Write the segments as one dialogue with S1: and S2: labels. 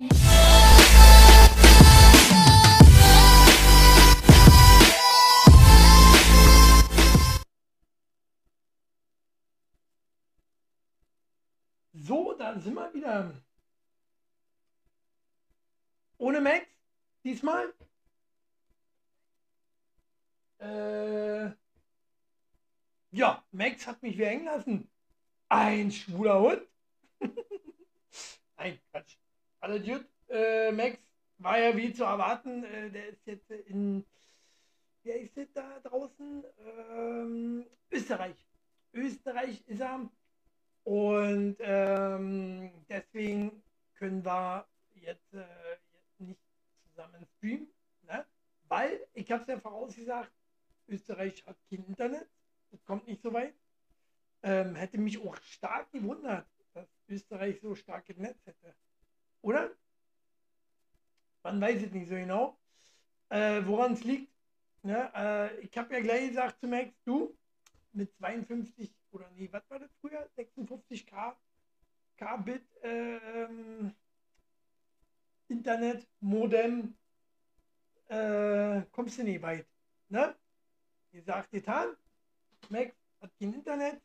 S1: So, da sind wir wieder. Ohne Max? Diesmal? Äh, ja, Max hat mich wieder hängen lassen. Ein schwuler Hund. Nein, Quatsch. Alles gut. Äh, Max war ja wie zu erwarten. Äh, der ist jetzt in, wer ist das da draußen? Ähm, Österreich. Österreich ist er. Und ähm, deswegen können wir jetzt, äh, jetzt nicht zusammen streamen. Ne? Weil, ich habe es ja vorausgesagt, Österreich hat kein Internet. Das kommt nicht so weit. Ähm, hätte mich auch stark gewundert, dass Österreich so starkes Netz hätte. Oder? Man weiß es nicht so genau, äh, woran es liegt. Ne? Äh, ich habe ja gleich gesagt zu Max, du, mit 52 oder nee, was war das früher? 56k Kbit äh, ähm, Internet, Modem, äh, kommst du nicht weit. Ne? Gesagt, getan. Max hat kein Internet.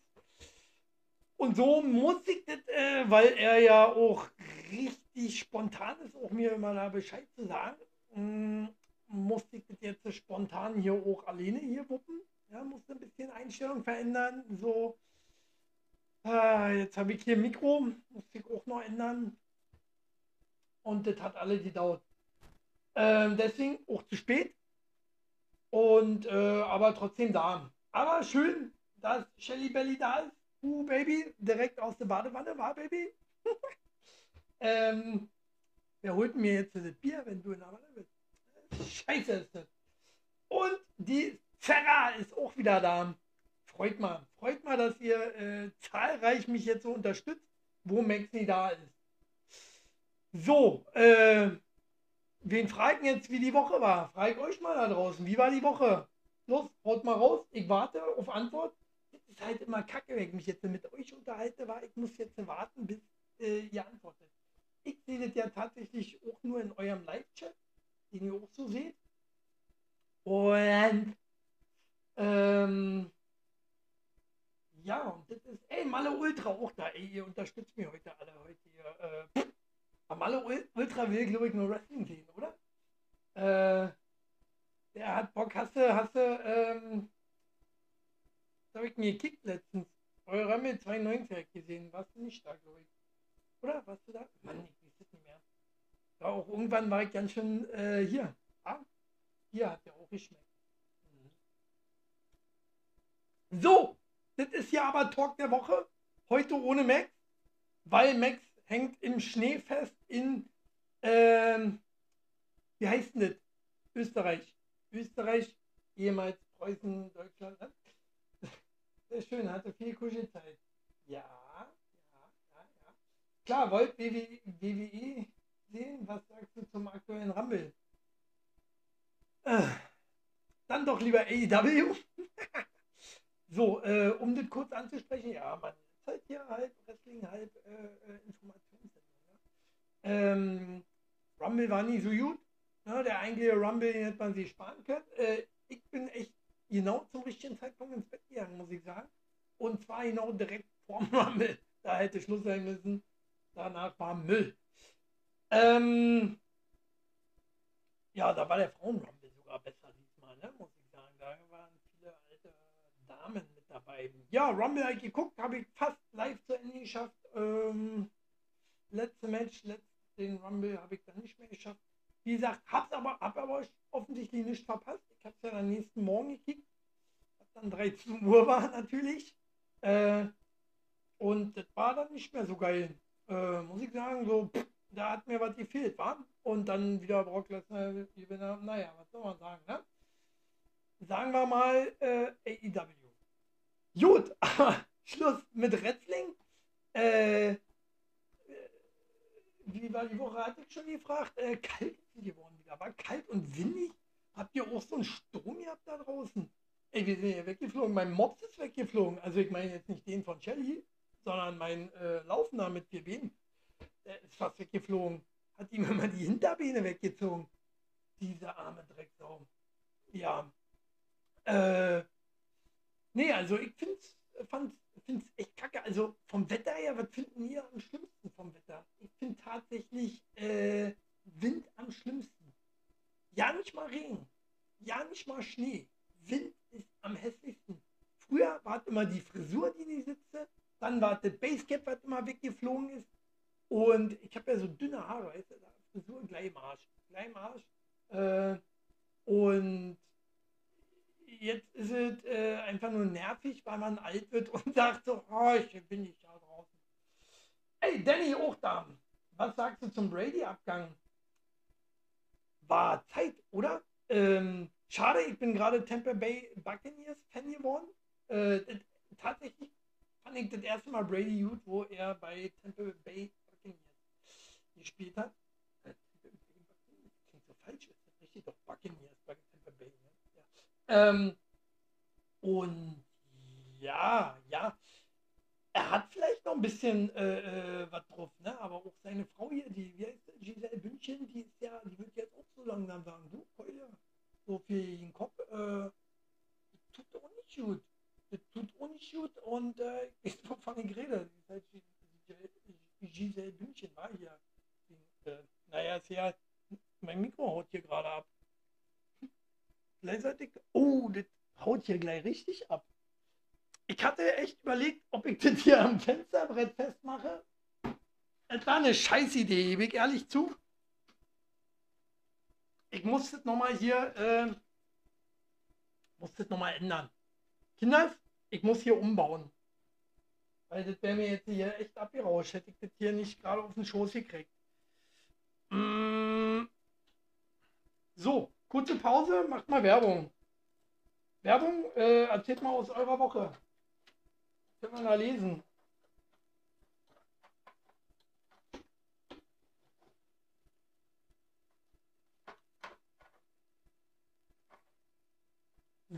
S1: Und so muss ich das, äh, weil er ja auch richtig spontan ist, auch mir immer da Bescheid zu sagen, mh, musste ich das jetzt spontan hier auch alleine hier wuppen. Ja, musste ein bisschen Einstellung verändern. So, äh, jetzt habe ich hier Mikro, musste ich auch noch ändern. Und das hat alle gedauert. Ähm, deswegen auch zu spät. Und äh, aber trotzdem da. Aber schön, dass Shelly Belly da ist. Uh, Baby, direkt aus der Badewanne, war Baby. ähm, wer holt mir jetzt das Bier, wenn du in der Wanne bist? Scheiße ist das. Und die Zerra ist auch wieder da. Freut mal. Freut mal, dass ihr äh, zahlreich mich jetzt so unterstützt, wo Maxi da ist. So, äh, wen fragen jetzt, wie die Woche war? Frag euch mal da draußen, wie war die Woche? Los, haut mal raus. Ich warte auf Antwort. Das ist halt immer kacke, wenn ich mich jetzt mit euch unterhalte, war ich muss jetzt warten, bis äh, ihr antwortet. Ich sehe das ja tatsächlich auch nur in eurem Live-Chat, den ihr auch so seht. Und ähm, ja, und das ist, ey, Malle Ultra auch da, ey, ihr unterstützt mich heute alle heute hier. Äh, Malle Ultra will, glaube ich, nur Wrestling sehen, oder? Äh, der hat Bock, hast du, hast du, ähm, habe ich mir gekickt letztens? Eure Rammel 92 gesehen, warst du nicht da, glaube ich. Oder? Warst du da? Mann, ich weiß es nicht mehr. Ja, auch irgendwann war ich ganz schön äh, hier. Ah, hier hat der auch geschmeckt. Mhm. So, das ist ja aber Talk der Woche. Heute ohne Max, weil Max hängt im Schnee fest in, ähm, wie heißt denn das? Österreich. Österreich, ehemals Preußen, Deutschland. Ne? Sehr schön, hatte viel Kuschelzeit. Ja. Klar, wollt WWE, WWE sehen? Was sagst du zum aktuellen Rumble? Äh, dann doch lieber AEW. so, äh, um das kurz anzusprechen, ja, man ist halt hier halb Wrestling, halb äh, äh Informationssendung. Ne? Ähm, Rumble war nie so gut. Ne? Der eigentliche Rumble, den hätte man sich sparen können. Äh, ich bin echt genau zum richtigen Zeitpunkt ins Bett gegangen, muss ich sagen. Und zwar genau direkt vorm Rumble. Da hätte Schluss sein müssen. Danach war Müll. Ähm, ja, da war der Frauenrumble sogar besser diesmal, ne? muss ich sagen. Da waren viele alte Damen mit dabei. Ja, Rumble habe ich geguckt, habe ich fast live zu Ende geschafft. Ähm, letzte Match, letzten Rumble habe ich dann nicht mehr geschafft. Wie gesagt, hab's aber, hab aber offensichtlich nicht verpasst. Ich habe es ja am nächsten Morgen gekickt. Was dann 13 Uhr war natürlich. Äh, und das war dann nicht mehr so geil. Äh, muss ich sagen, so, pff, da hat mir was gefehlt, war. Und dann wieder Brock Lesnar. Naja, was soll man sagen, ne? Sagen wir mal äh, AEW. Gut, Schluss mit Wrestling. Äh, wie war die Woche? Hatte ich schon gefragt. Äh, kalt ist geworden wieder. War kalt und windig. Habt ihr auch so einen Sturm gehabt da draußen? Ey, wir sind ja weggeflogen. Mein Mops ist weggeflogen. Also ich meine jetzt nicht den von Shelly, sondern mein äh, Laufender mit vier Beinen. Der ist fast weggeflogen. hat ihm immer die Hinterbeine weggezogen. Diese arme Drecksau. Ja. Äh, nee, also ich fand's, find's echt kacke. Also vom Wetter her, was finden ihr am schlimmsten vom Wetter? Ich finde tatsächlich äh, Wind am schlimmsten. Ja, nicht mal Regen. Ja, nicht mal Schnee. Wind ist am hässlichsten. Früher war es immer die Frisur, die nicht sitze. Dann war das Basecap, was immer weggeflogen ist. Und ich habe ja so dünne Haare, weißt du, Frisur gleich im Arsch. Gleich im Arsch. Äh, und jetzt ist es äh, einfach nur nervig, weil man alt wird und sagt so, oh, ich bin nicht da draußen. Ey, Danny, auch da. Was sagst du zum Brady-Abgang? War Zeit, oder? Ähm, schade, ich bin gerade Tampa Bay Buccaneers Fan geworden. Äh, tatsächlich fand ich das erste Mal Brady gut, wo er bei Tampa Bay Buccaneers gespielt hat. Äh, klingt so falsch, ist richtig? Doch Buccaneers bei Tampa Bay. Ne? Ja. Ähm, und ja, ja, er hat vielleicht noch ein bisschen äh, äh, was drauf, ne? aber auch seine Frau hier, die, wie heißt die, Giselle Bündchen, die ist ja, die wird jetzt auch so langsam sagen, du, Keule, so für den Kopf, äh, tut auch nicht gut. Das tut nicht gut und äh, ich bin von den Rede, das Giselle Bündchen war hier. Äh, naja, ist ja, mein Mikro haut hier gerade ab. Gleichzeitig, oh, das haut hier gleich richtig ab ich hatte echt überlegt, ob ich das hier am Fensterbrett festmache. Das war eine scheiß Idee, gebe ich ehrlich zu. Ich muss das nochmal hier, äh, muss das nochmal ändern. Kinder, ich muss hier umbauen. Weil das wäre mir jetzt hier echt abgerauscht, hätte ich das hier nicht gerade auf den Schoß gekriegt. Mm. So, kurze Pause, macht mal Werbung. Werbung, äh, erzählt mal aus eurer Woche. Können wir da lesen?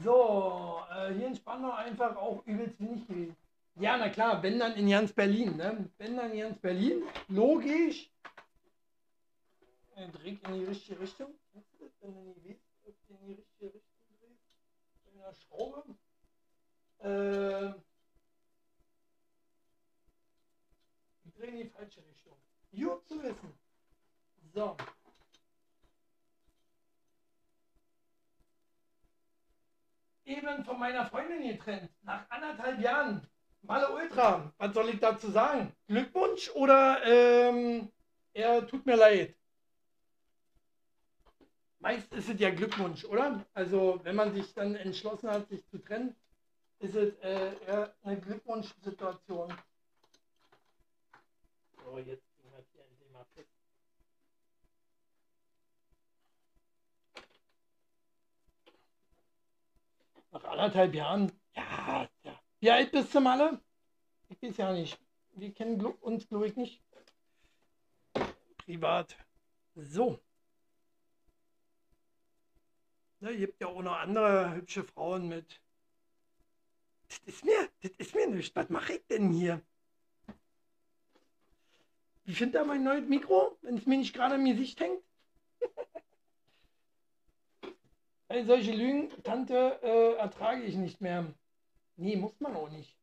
S1: So, äh, hier in Spandau einfach auch übelst wenig gewesen. Ja, na klar, wenn dann in ganz Berlin, ne? Wenn dann in ganz Berlin, logisch. Er dreht in die richtige Richtung. Wenn du die, in die richtige Richtung drehst, in der Schraube. Äh, drehen in die falsche Richtung. Gut zu wissen. So. Eben von meiner Freundin getrennt. Nach anderthalb Jahren. Malle Ultra. Was soll ich dazu sagen? Glückwunsch oder ähm, er tut mir leid? Meist ist es ja Glückwunsch, oder? Also wenn man sich dann entschlossen hat, sich zu trennen, ist es äh, eher eine Glückwunschsituation. So, jetzt gehen wir hier endlich mal fest. Nach anderthalb Jahren, ja, ja. Wie alt bist du, Malle? Ich weiß ja nicht. Wir kennen uns, glaube ich, nicht. Privat. So. Ne, gibt ja auch noch andere hübsche Frauen mit. Das ist mir, das ist mir nicht. Was mache ich denn hier? Wie findet er mein neues Mikro, wenn es mir nicht gerade im Gesicht hängt? Weil solche Lügen, Tante, äh, ertrage ich nicht mehr. Nee, muss man auch nicht.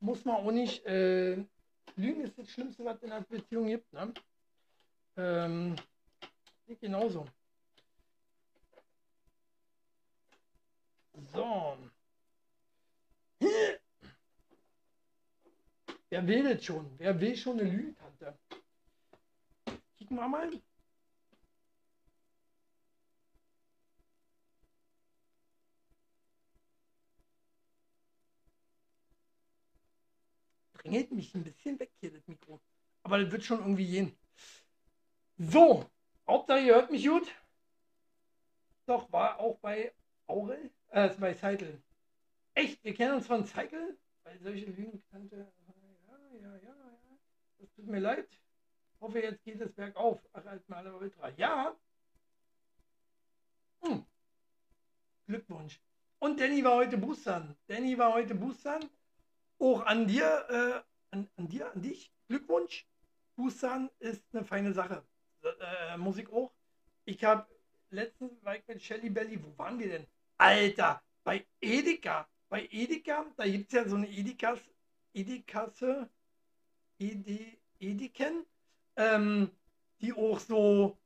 S1: Muss man auch nicht. Äh, Lügen ist das Schlimmste, was es in einer Beziehung gibt. Ne? Ähm, genauso. So. Wer will das schon? Wer will schon eine Lügentante? Kicken wir mal. Drängelt mich ein bisschen weg hier, das Mikro. Aber das wird schon irgendwie gehen. So, Hauptsache ihr hört mich gut. Doch, war auch bei Aurel, äh, bei Zeitel. Echt, wir kennen uns von Zeitel? Weil solche Lügentante ja, ja, ja. Das tut mir leid. Hoffe, jetzt geht es bergauf. Ach, als Maler Ultra. Ja. Hm. Glückwunsch. Und Danny war heute Boostern. Danny war heute Boostern. Auch an dir, äh, an, an dir, an dich. Glückwunsch. Boostern ist eine feine Sache. äh, muss ich auch. Ich habe letztens war ich mit Shelly Belly, wo waren wir denn? Alter, bei Edeka. Bei Edeka, da gibt es ja so eine Edekas, Edekasse, Ede, Edeken, ähm, die auch so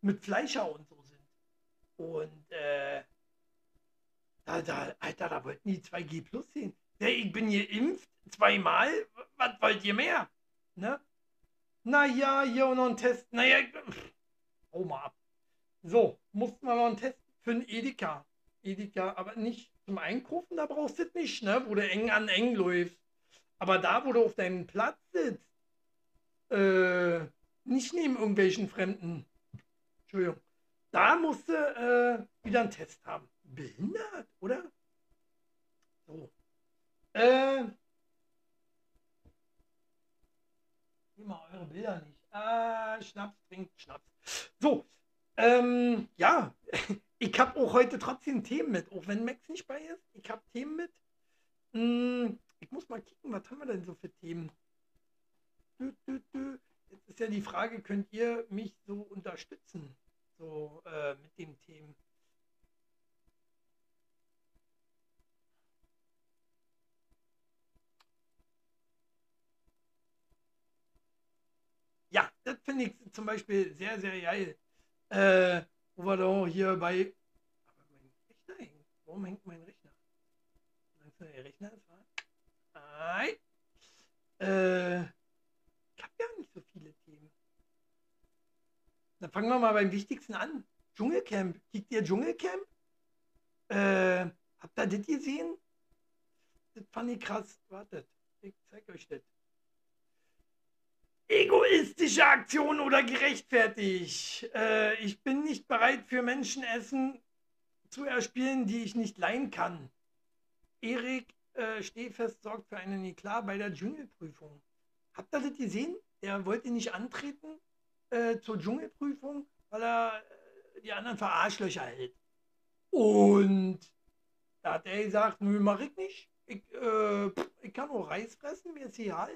S1: mit Fleischer und so sind. Und äh, da, da, Alter, da wollten die 2G Plus sehen. Ja, ich bin geimpft, zweimal, was wollt ihr mehr? Ne? Naja, hier noch ein Test. Naja, hau mal ab. So, mussten wir noch einen Test für ein Edeka. Edeka, aber nicht zum Einkaufen, da brauchst du es nicht, ne? wo du eng an eng läufst. Aber da, wo du auf deinem Platz sitzt, äh, nicht neben irgendwelchen Fremden, Entschuldigung, da musst du äh, wieder einen Test haben. Behindert, oder? So. Äh, immer eure Bilder nicht. Ah, Schnaps, trinkt Schnaps. So, ähm, ja, ich habe auch heute trotzdem Themen mit, auch wenn Max nicht bei ist. Ich habe Themen mit. Hm, ich muss mal kicken, was haben wir denn so für Themen? Jetzt ist ja die Frage, könnt ihr mich so unterstützen? So äh, mit den Themen. Ja, das finde ich zum Beispiel sehr, sehr geil. Äh, wo wir doch hier bei. Aber mein Rechner hängt. Warum hängt mein Rechner? Meinst du, der Rechner ist wahr? Nein. Äh, ich habe ja nicht so viele Themen. Dann fangen wir mal beim Wichtigsten an. Dschungelcamp. Kickt ihr Dschungelcamp? Äh, habt ihr das gesehen? Das fand ich krass. Wartet, ich zeig euch das. Egoistische Aktion oder gerechtfertigt? Äh, ich bin nicht bereit für Menschenessen zu erspielen, die ich nicht leihen kann. Erik äh, Stehfest sorgt für einen Eklat bei der Dschungelprüfung. Habt ihr das gesehen? Er wollte nicht antreten äh, zur Dschungelprüfung, weil er äh, die anderen für Arschlöcher hält. Und da hat er gesagt, nö, mach ich nicht. Ich, äh, ich kann auch Reis fressen, mir ist egal.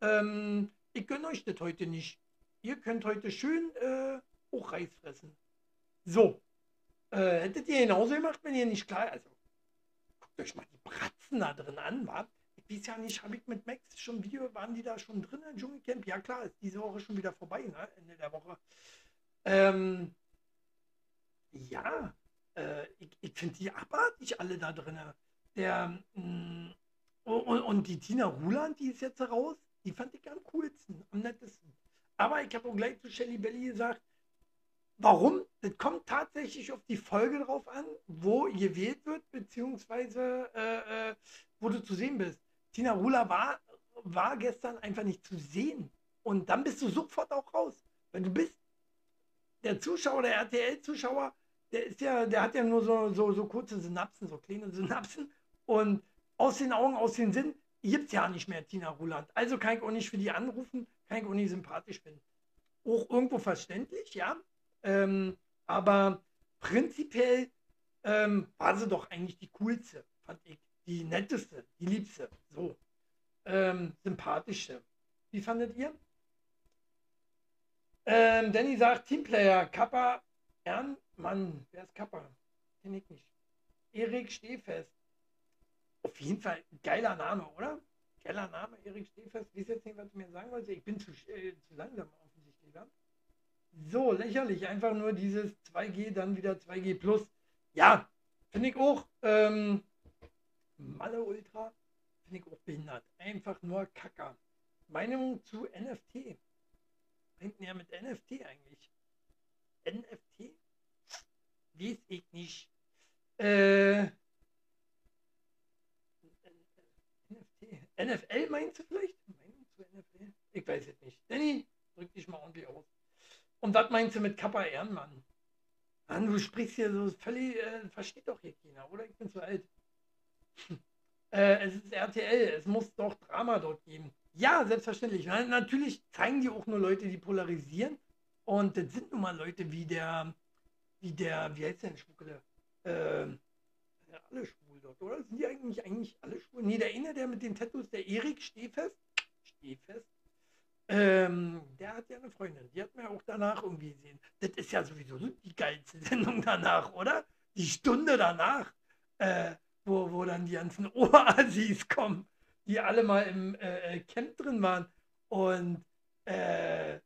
S1: Ähm, ich gönne euch das heute nicht. Ihr könnt heute schön äh, auch Reis fressen. So. Äh, hättet ihr genauso gemacht, wenn ihr nicht klar. Also, guckt euch mal die Bratzen da drin an, wa? Ich weiß ja nicht, habe ich mit Max schon Video, waren die da schon drin im Dschungelcamp? Ja klar, ist diese Woche schon wieder vorbei, ne? Ende der Woche. Ähm, ja, äh, ich, ich finde die abartig alle da drin. Der, mh, mm, und, und die Tina Ruland, die ist jetzt raus. Die fand ich am coolsten, am nettesten. Aber ich habe auch gleich zu Shelly Belly gesagt, warum? Das kommt tatsächlich auf die Folge drauf an, wo gewählt wird, beziehungsweise äh, äh, wo du zu sehen bist. Tina Rula war, war gestern einfach nicht zu sehen. Und dann bist du sofort auch raus. Wenn du bist, der Zuschauer, der RTL-Zuschauer, der ist ja, der hat ja nur so, so, so kurze Synapsen, so kleine Synapsen. Und aus den Augen, aus den Sinn, gibt es ja nicht mehr Tina Ruland. Also kann ich auch nicht für die anrufen, kann ich auch nicht sympathisch finden. Auch irgendwo verständlich, ja. Ähm, aber prinzipiell ähm, war sie doch eigentlich die coolste, fand ich. Die netteste, die liebste. So. Ähm, sympathischste. Wie fandet ihr? Ähm, Danny sagt Teamplayer, Kappa, Ernmann. Wer ist Kappa? Kenn ich nicht. Erik Stehfest. Auf jeden Fall geiler Name, oder? Geiler Name, Erik Stehfest. Wisst jetzt nicht, was du mir sagen wolltest? Ich bin zu, äh, zu langsam offensichtlich. Ja? So, lächerlich. Einfach nur dieses 2G, dann wieder 2G Plus. Ja, finde ich auch. Ähm, Malle Ultra finde ich auch behindert. Einfach nur Kacker. Meinung zu NFT. Hinten ja mit NFT eigentlich. NFT? Weiß ich nicht. Äh, NFL meinst du vielleicht? Meinung zu NFL? Ich weiß es nicht. Danny, drück dich mal ordentlich aus. Und was meinst du mit Kappa Ehrenmann? Mann, du sprichst hier so völlig, äh, versteht doch hier keiner, oder? Ich bin zu alt. äh, es ist RTL, es muss doch Drama dort geben. Ja, selbstverständlich. Na, natürlich zeigen die auch nur Leute, die polarisieren. Und das sind nun mal Leute wie der, wie der, wie heißt der denn Schmuckele? Äh, alle schwul dort, oder? Sind die eigentlich, eigentlich alle schwul? Nee, der eine, der mit den Tattoos, der Erik Stehfest, Stehfest, Ähm, der hat ja eine Freundin, die hat mir auch danach irgendwie gesehen. Das ist ja sowieso die geilste Sendung danach, oder? Die Stunde danach, äh, wo, wo dann die ganzen Oasis kommen, die alle mal im äh, äh, Camp drin waren. Und äh,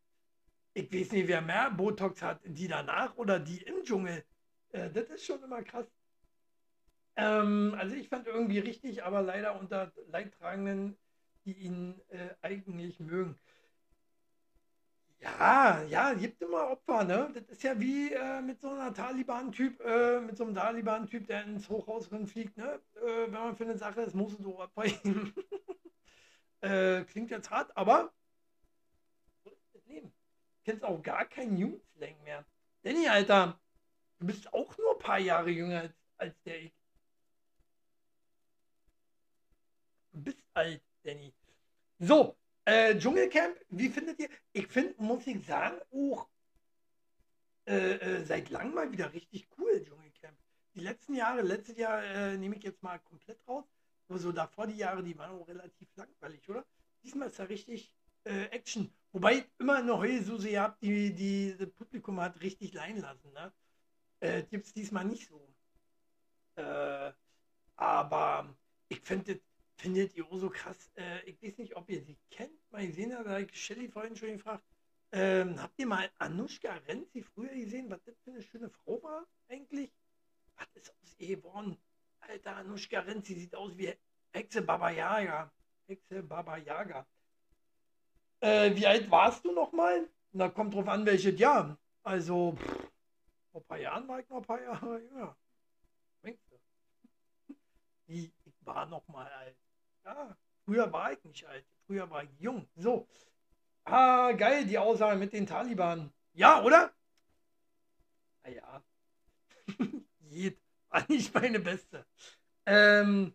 S1: ich weiß nicht, wer mehr Botox hat, die danach oder die im Dschungel. Äh, das ist schon immer krass. Ähm, also ich fand irgendwie richtig, aber leider unter Leidtragenden, die ihn äh, eigentlich mögen. Ja, ja, gibt immer Opfer, ne? Das ist ja wie äh, mit so einer Taliban-Typ, äh, mit so einem Taliban-Typ, der ins Hochhaus fliegt, ne? Äh, wenn man für eine Sache ist, muss du Opfer geben. Äh, klingt jetzt hart, aber so ist das Leben. Du kennst auch gar keinen Jugendslang mehr. Danny, Alter, du bist auch nur ein paar Jahre jünger als, als der ich. Du bist alt, Danny. So, äh, Dschungelcamp, wie findet ihr? Ich finde, muss ich sagen, auch äh, äh, seit langem mal wieder richtig cool, Dschungelcamp. Die letzten Jahre, letztes Jahr äh, nehme ich jetzt mal komplett raus. Aber so davor die Jahre, die waren auch relativ langweilig, oder? Diesmal ist da richtig äh, Action. Wobei immer eine Heulsuse habt, die, die das Publikum hat richtig leiden lassen. Ne? Äh, Gibt es diesmal nicht so. Äh, aber ich finde findet ihr so krass. Äh, ich weiß nicht, ob ihr sie kennt. Mal habe, da ich Shelly vorhin schon gefragt. Ähm, habt ihr mal Anushka Renzi früher gesehen, was das für eine schöne Frau war eigentlich? Was ist aus ihr geworden? Alter, Anushka Renzi sieht aus wie Hexe Baba Yaga. Hexe Baba Yaga. Äh, wie alt warst du noch mal? Da kommt drauf an, welches Jahr. Also, pff, vor ein paar Jahren war ich noch ein paar Jahre jünger. Ich war noch mal alt. Ja, früher war ich nicht alt. Früher war ich jung. So. Ah, geil, die Aussage mit den Taliban. Ja, oder? Naja. Ah, Jed. War nicht meine beste. Ähm,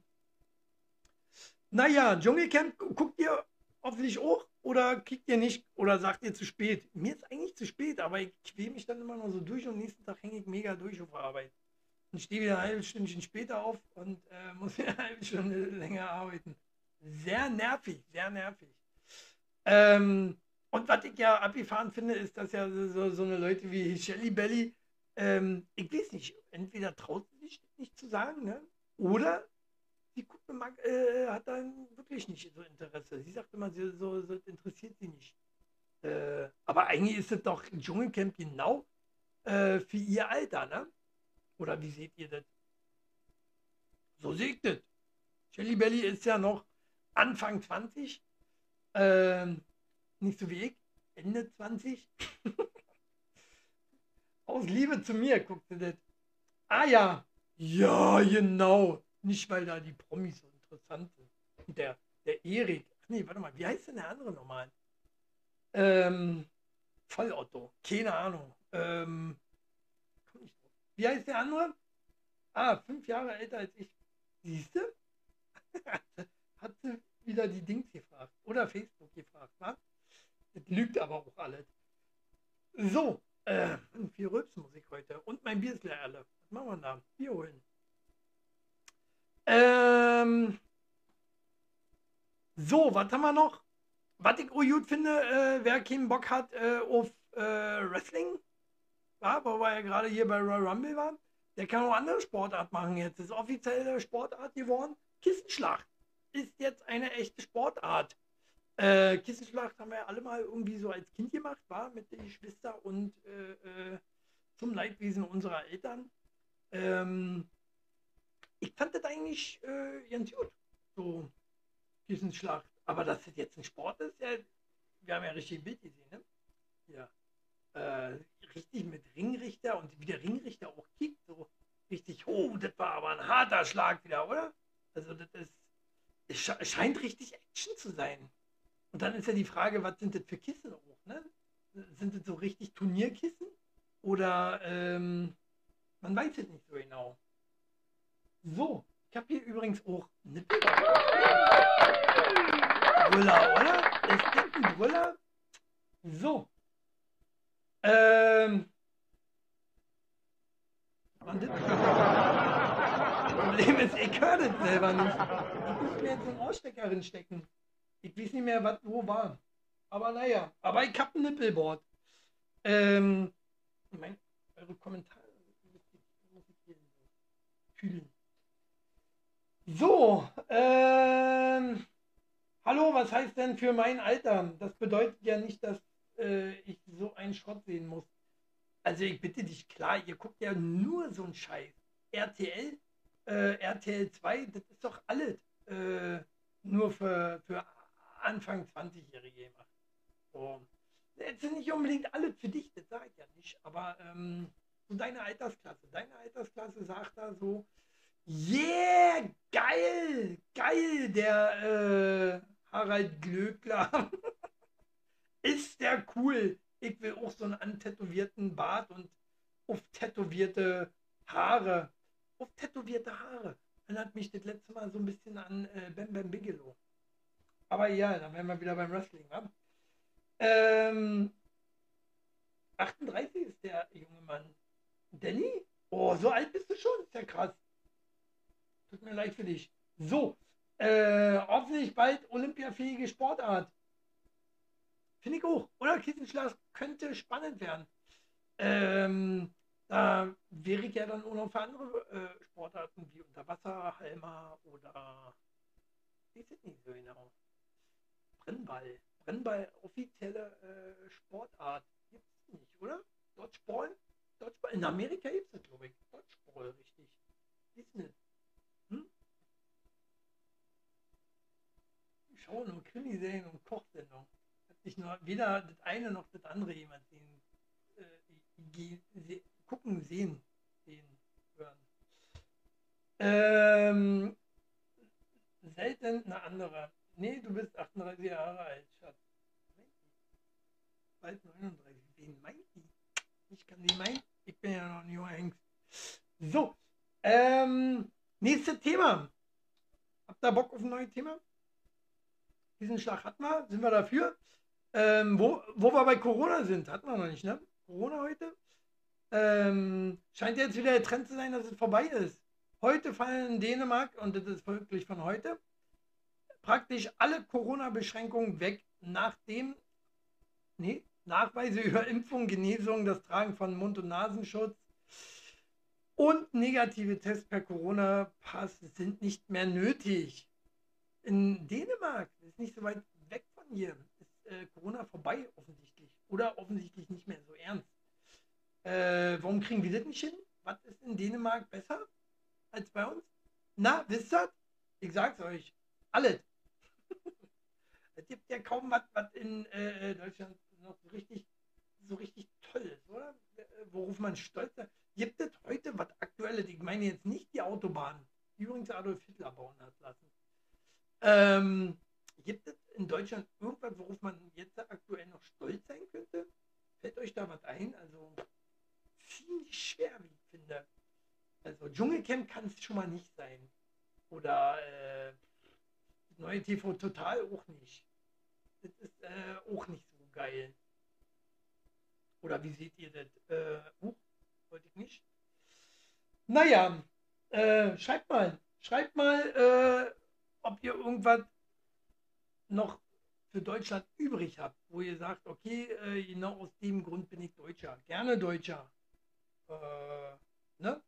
S1: naja, Dschungelcamp guckt ihr hoffentlich auch oder kriegt ihr nicht oder sagt ihr zu spät? Mir ist eigentlich zu spät, aber ich quäle mich dann immer noch so durch und nächsten Tag hänge ich mega durch auf Arbeit. Und stehe wieder ein halbes Stündchen später auf und äh, muss eine halbe Stunde länger arbeiten. Sehr nervig, sehr nervig. Ähm, und was ich ja abgefahren finde, ist, dass ja so, so eine Leute wie Shelly Belly, ähm, ich weiß nicht, entweder traut sie sich nicht zu sagen, ne? oder die Kuppe mag, äh, hat dann wirklich nicht so Interesse. Sie sagt immer, sie, so, so interessiert sie nicht. Äh, aber eigentlich ist es doch Dschungelcamp genau äh, für ihr Alter, ne? Oder wie seht ihr das? So das. Shelly Belly ist ja noch Anfang 20. Ähm, nicht so wie ich. Ende 20. Aus Liebe zu mir, guckt sie das. Ah ja. Ja, genau. Nicht, weil da die Promis so interessant sind. Und der, der Erik. Ach nee, warte mal, wie heißt denn der andere nochmal? Ähm, Vollotto. Keine Ahnung. Ähm, wie heißt der andere? Ah, fünf Jahre älter als ich. Siehst du? Hat sie wieder die Dings gefragt. Oder Facebook gefragt, wa? Das lügt aber auch alles. So, äh, viel Rülpsmusik heute. Und mein Bier ist leer alle. Was machen wir da? Bier holen. Ähm, so, was haben wir noch? Was ich gut finde, äh, wer keinen Bock hat äh, auf äh, Wrestling, ja, wo wir ja gerade hier bei Royal Rumble waren, der kann auch andere Sportart machen jetzt. Ist offizielle Sportart geworden. Kissenschlacht ist jetzt eine echte Sportart. Äh, Kissenschlacht haben wir ja alle mal irgendwie so als Kind gemacht, war mit den Geschwistern und äh, äh, zum Leidwesen unserer Eltern. Ähm, ich fand das eigentlich äh, ganz gut, so Kissenschlacht. Aber dass das jetzt ein Sport ist, ja, wir haben ja richtig ein Bild gesehen, ne? Ja äh, richtig mit Ringrichter und wie der Ringrichter auch kickt, so richtig, oh, das war aber ein harter Schlag wieder, oder? Also das ist, es scheint richtig Action zu sein. Und dann ist ja die Frage, was sind das für Kissen auch, ne? Sind das so richtig Turnierkissen? Oder ähm, man weiß es nicht so genau. So, ich habe hier übrigens auch eine Brüller, oder? Ist das ein Brüller? So, ähm. Und Problem ist, ich höre das selber nicht. Ich muss mir jetzt einen Ausstecker stecken. Ich weiß nicht mehr, was wo war. Aber naja, aber ich hab ein Nippelboard. Ähm, ich meine, eure Kommentare muss ich hier fühlen. So, ähm, hallo, was heißt denn für mein Alter? Das bedeutet ja nicht, dass äh, ich so einen Schrott sehen muss. Also ich bitte dich, klar, ihr guckt ja nur so einen Scheiß. RTL, äh, RTL 2, das ist doch alles äh, nur für, für Anfang 20-Jährige gemacht. So. Jetzt sind nicht unbedingt alle für dich, das sage ich ja nicht, aber ähm, so deine Altersklasse, deine Altersklasse sagt da so, Yeah, geil, geil, der äh, Harald Glöckler. ist der cool. Ich will auch so einen antätowierten Bart und auf tätowierte Haare. Auf tätowierte Haare. Erinnert mich das letzte Mal so ein bisschen an äh, Bam Bam Bigelow. Aber ja, dann wären wir wieder beim Wrestling. Wa? Ähm, 38 ist der junge Mann. Danny? Oh, so alt bist du schon? Ist ja krass. Tut mir leid für dich. So, äh, hoffentlich bald olympiafähige Sportart. Finde ich auch. Oder Kissenschlag könnte spannend werden. Ähm, da wäre ich ja dann auch noch für andere äh, Sportarten wie Unterwasserhalmer oder wie ist das nicht so genau? Brennball. Brennball, offizielle äh, Sportart. Gibt es nicht, oder? Dodgeball? Dodgeball? In Amerika gibt es glaube ich. Dodgeball, richtig. Ist nicht. schauen und Krimiserien und Kochsendungen. Sich nur weder das eine noch das andere jemand sehen, äh, se gucken, sehen, sehen, hören. Ähm, selten eine andere. Nee, du bist 38 Jahre alt, Schatz. Bald 39. Wen meint die? Ich kann sie meinen. Ich bin ja noch ein Hengst. So, ähm, nächstes Thema. Habt ihr Bock auf ein neues Thema? Diesen Schlag hatten wir, sind wir dafür. Ähm, wo, wo wir bei Corona sind, hatten wir noch nicht, ne? Corona heute. Ähm, scheint jetzt wieder der Trend zu sein, dass es vorbei ist. Heute fallen in Dänemark, und das ist wirklich von heute, praktisch alle Corona-Beschränkungen weg, nachdem, nee, Nachweise über Impfung, Genesung, das Tragen von Mund- und Nasenschutz und negative Tests per Corona-Pass sind nicht mehr nötig in Dänemark, ist nicht so weit weg von hier, äh, Corona vorbei offensichtlich. Oder offensichtlich nicht mehr so ernst. Äh, warum kriegen wir das nicht hin? Was ist in Dänemark besser als bei uns? Na, wisst ihr? Ich sag's euch. Alles. es gibt ja kaum was, was in äh, Deutschland noch so richtig, so richtig toll ist, oder? Worauf man stolz ist. Gibt es heute was Aktuelles? Ich meine jetzt nicht die Autobahn, die übrigens Adolf Hitler bauen hat lassen. Ähm, gibt es in Deutschland irgendwas, worauf man jetzt aktuell noch stolz sein könnte? Fällt euch da was ein? Also ziemlich schwer, wie ich finde. Also Dschungelcamp kann es schon mal nicht sein. Oder äh, neue TV Total auch nicht. Das ist äh, auch nicht so geil. Oder wie seht ihr das? Äh, uh, wollte ich nicht. Naja, äh, schreibt mal. Schreibt mal, äh, ob ihr irgendwas noch für Deutschland übrig habt, wo ihr sagt, okay, äh, genau aus dem Grund bin ich Deutscher, gerne Deutscher. Äh, ne?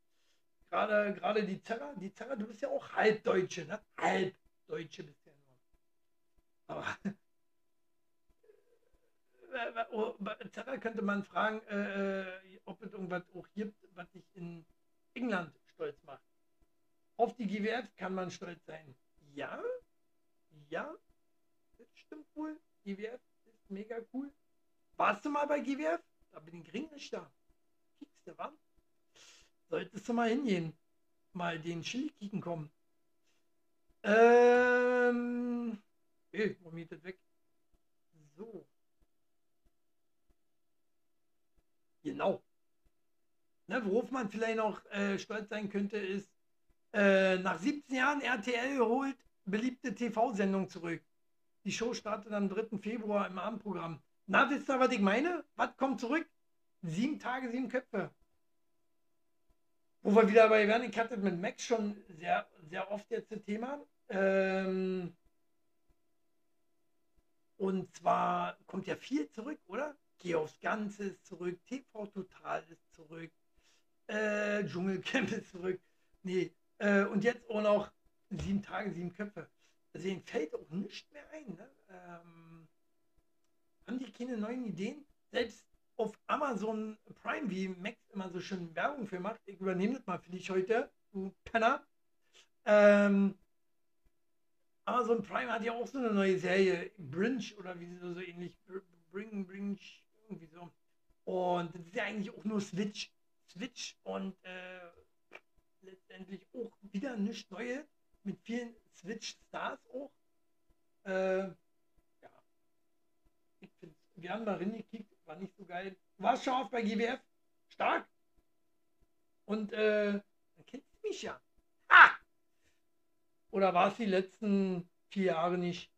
S1: Gerade, gerade die Zerra, die Zerra, du bist ja auch Halbdeutsche, ne? Halbdeutsche bist ja nur. Aber äh, oh, Zerra könnte man fragen, äh, äh, ob es irgendwas auch gibt, was dich in England stolz macht. Auf die GWF kann man stolz sein ja, ja, stimmt wohl. GWF ist mega cool. Warst du mal bei GWF? Da bin ich Ringrichter. Kiekst du, wa? Solltest du mal hingehen. Mal den Chili kicken kommen. Ähm. Ey, wo mietet weg? So. Genau. Ne, worauf man vielleicht noch äh, stolz sein könnte, ist, äh, nach 17 Jahren RTL holt beliebte TV-Sendung zurück. Die Show startet am 3. Februar im Abendprogramm. Na, wisst ihr, was ich meine? Was kommt zurück? Sieben Tage, sieben Köpfe. Wo wir wieder bei werden, ich hatte mit Max schon sehr, sehr oft jetzt das Thema. Ähm, Und zwar kommt ja viel zurück, oder? Geh aufs Ganze ist zurück, TV Total ist zurück, äh, Dschungelcamp ist zurück. Nee, äh, und jetzt auch noch sieben Tage, sieben Köpfe. Also ihnen fällt auch nichts mehr ein. Ne? Ähm, haben die keine neuen Ideen? Selbst auf Amazon Prime, wie Max immer so schön Werbung für macht, ich übernehme das mal für dich heute, du Penner. Ähm, Amazon Prime hat ja auch so eine neue Serie, Brinch oder wie sie so, so ähnlich, Bring, Brinch, irgendwie so. Und das ist ja eigentlich auch nur Switch. Switch und äh, letztendlich auch wieder nichts Neues mit vielen Switch-Stars auch. Äh, ja, ich finde, wir haben mal reingekickt, war nicht so geil. War scharf bei GWF, stark. Und äh, dann kennst du mich ja. Ha! Oder war es die letzten vier Jahre nicht?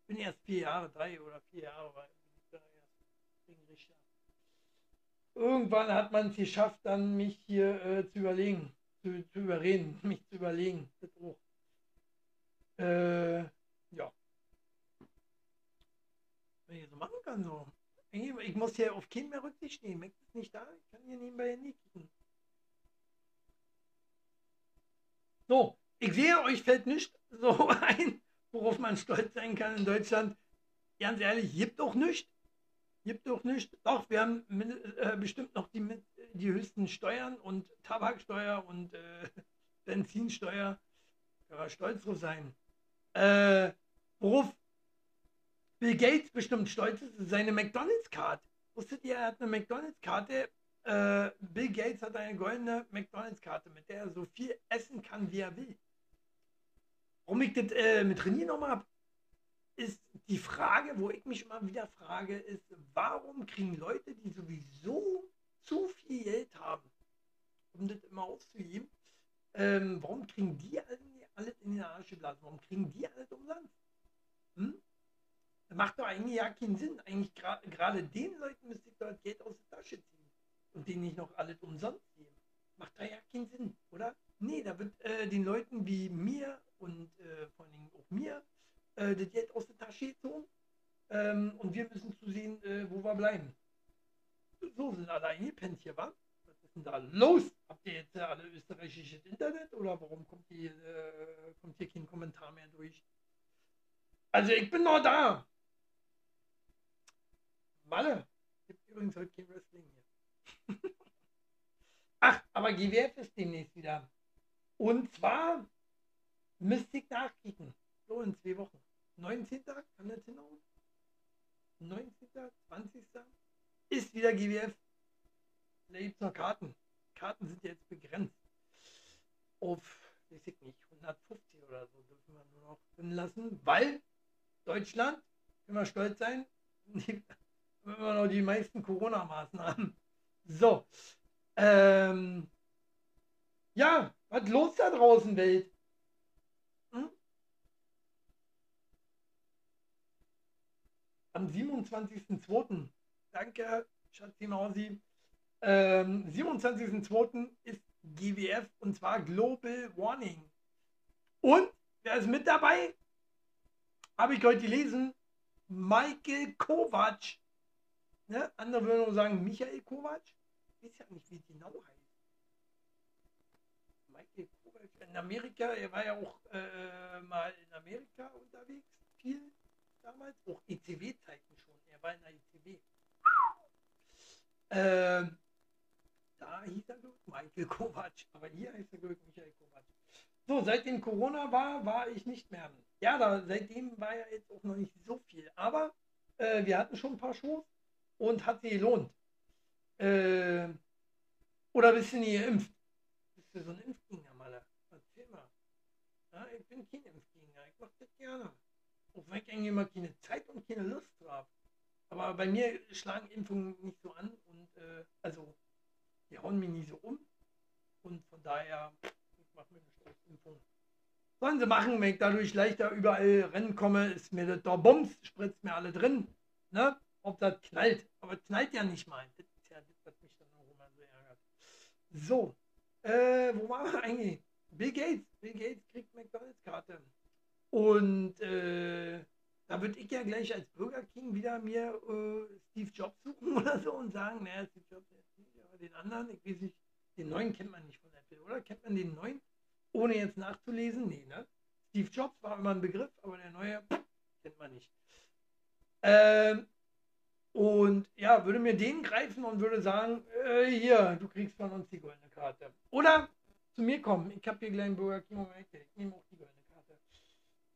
S1: Ich bin erst vier Jahre, drei oder vier Jahre war Irgendwann hat man es geschafft, dann mich hier äh, zu überlegen zu, zu überreden, mich zu überlegen. Äh, ja. Wenn ich so machen kann, so. Ich muss hier auf keinen mehr Rücksicht nehmen. Max ist nicht da. Ich kann hier nebenbei kicken. So, ich sehe, euch fällt nicht so ein, worauf man stolz sein kann in Deutschland. Ganz ehrlich, gibt auch nichts. Gibt auch nicht. Doch, wir haben äh, bestimmt noch die, die höchsten Steuern und Tabaksteuer und äh, Benzinsteuer. Kann man stolz drauf sein. Äh, worauf Bill Gates bestimmt stolz ist, ist seine McDonalds-Card. Wusstet ihr, er hat eine McDonalds-Karte. Äh, Bill Gates hat eine goldene McDonalds-Karte, mit der er so viel essen kann, wie er will. Warum ich das äh, mit René nochmal habe, ist die Frage, wo ich mich immer wieder frage, ist, warum kriegen Leute, die sowieso zu viel Geld haben, um das immer auszugeben, ähm, warum kriegen die alles in den Arsch geblasen? Warum kriegen die alles umsonst? Hm? Das macht doch eigentlich ja keinen Sinn. Eigentlich gerade den Leuten müsste ich dort Geld aus der Tasche ziehen und denen nicht noch alles umsonst geben. Macht da ja keinen Sinn, oder? Nee, da wird äh, den Leuten wie mir und äh, vor Dingen auch mir äh, das Geld aus der Tasche gezogen ähm, und wir müssen zusehen, äh, wo wir bleiben. So sind alle eingepennt hier, wa? Was ist denn da los? Habt ihr jetzt alle österreichisches Internet oder warum kommt hier, äh, kommt hier kein Kommentar mehr durch? Also ich bin noch da. Malle. Gibt übrigens heute kein Wrestling hier. Ach, aber GWF ist demnächst wieder. Und zwar müsste ich nachkicken. So in zwei Wochen. 19. kann das hinhauen? 19. 20. ist wieder GWF. Da gibt noch Karten. Karten sind jetzt begrenzt. Auf, weiß ich nicht, 150 oder so dürfen wir nur noch drin lassen, weil Deutschland, können wir stolz sein, immer noch die meisten Corona-Maßnahmen. So. Ähm, ja, was los da draußen, Welt? Am 27.02. Danke, Schatzi Mausi. Ähm, 27.02. ist GWF und zwar Global Warning. Und wer ist mit dabei? Habe ich heute gelesen. Michael Kovac. Ne? Andere würden nur sagen Michael Kovac. Ich weiß ja nicht, wie es genau heißt. Michael Kovac in Amerika. Er war ja auch äh, mal in Amerika unterwegs. Viel damals, auch ECW-Zeiten schon. Er war in der ECW. Ähm, da hieß er, glaube Michael Kovac. Aber hier heißt er, glaube Michael Kovac. So, seitdem Corona war, war ich nicht mehr. Ja, da, seitdem war ja jetzt auch noch nicht so viel. Aber äh, wir hatten schon ein paar Shows und hat sie gelohnt. Äh, oder bist du nie geimpft? Bist du so ein Impfgegner, Maler? Erzähl mal. Ja, ich bin kein Impfgegner. Ich mach das gerne ich eigentlich immer keine Zeit und keine Lust habe. Aber bei mir schlagen Impfungen nicht so an und äh, also die hauen mich nie so um. Und von daher, ich mache mir eine Impfung. Sollen sie machen, wenn ich dadurch leichter überall rennen komme, ist mir das da Bums, spritzt mir alle drin. Ne? Ob das knallt. Aber knallt ja nicht mal. Das ja das, was mich dann auch immer so ärgert. So, äh, wo waren wir eigentlich? Bill Gates. Bill Gates kriegt McDonalds-Karte. Und äh, Da würde ich ja gleich als Burger King wieder mir äh, Steve Jobs suchen oder so und sagen, naja, Steve Jobs aber den anderen, ich weiß nicht, den neuen kennt man nicht von Apple, oder? Kennt man den neuen? Ohne jetzt nachzulesen? Nee, ne? Steve Jobs war immer ein Begriff, aber der neue kennt man nicht. Ähm, und ja, würde mir den greifen und würde sagen, äh, hier, du kriegst von uns die goldene Karte. Oder zu mir kommen, ich habe hier gleich einen Burger King um ich nehme auch die goldene.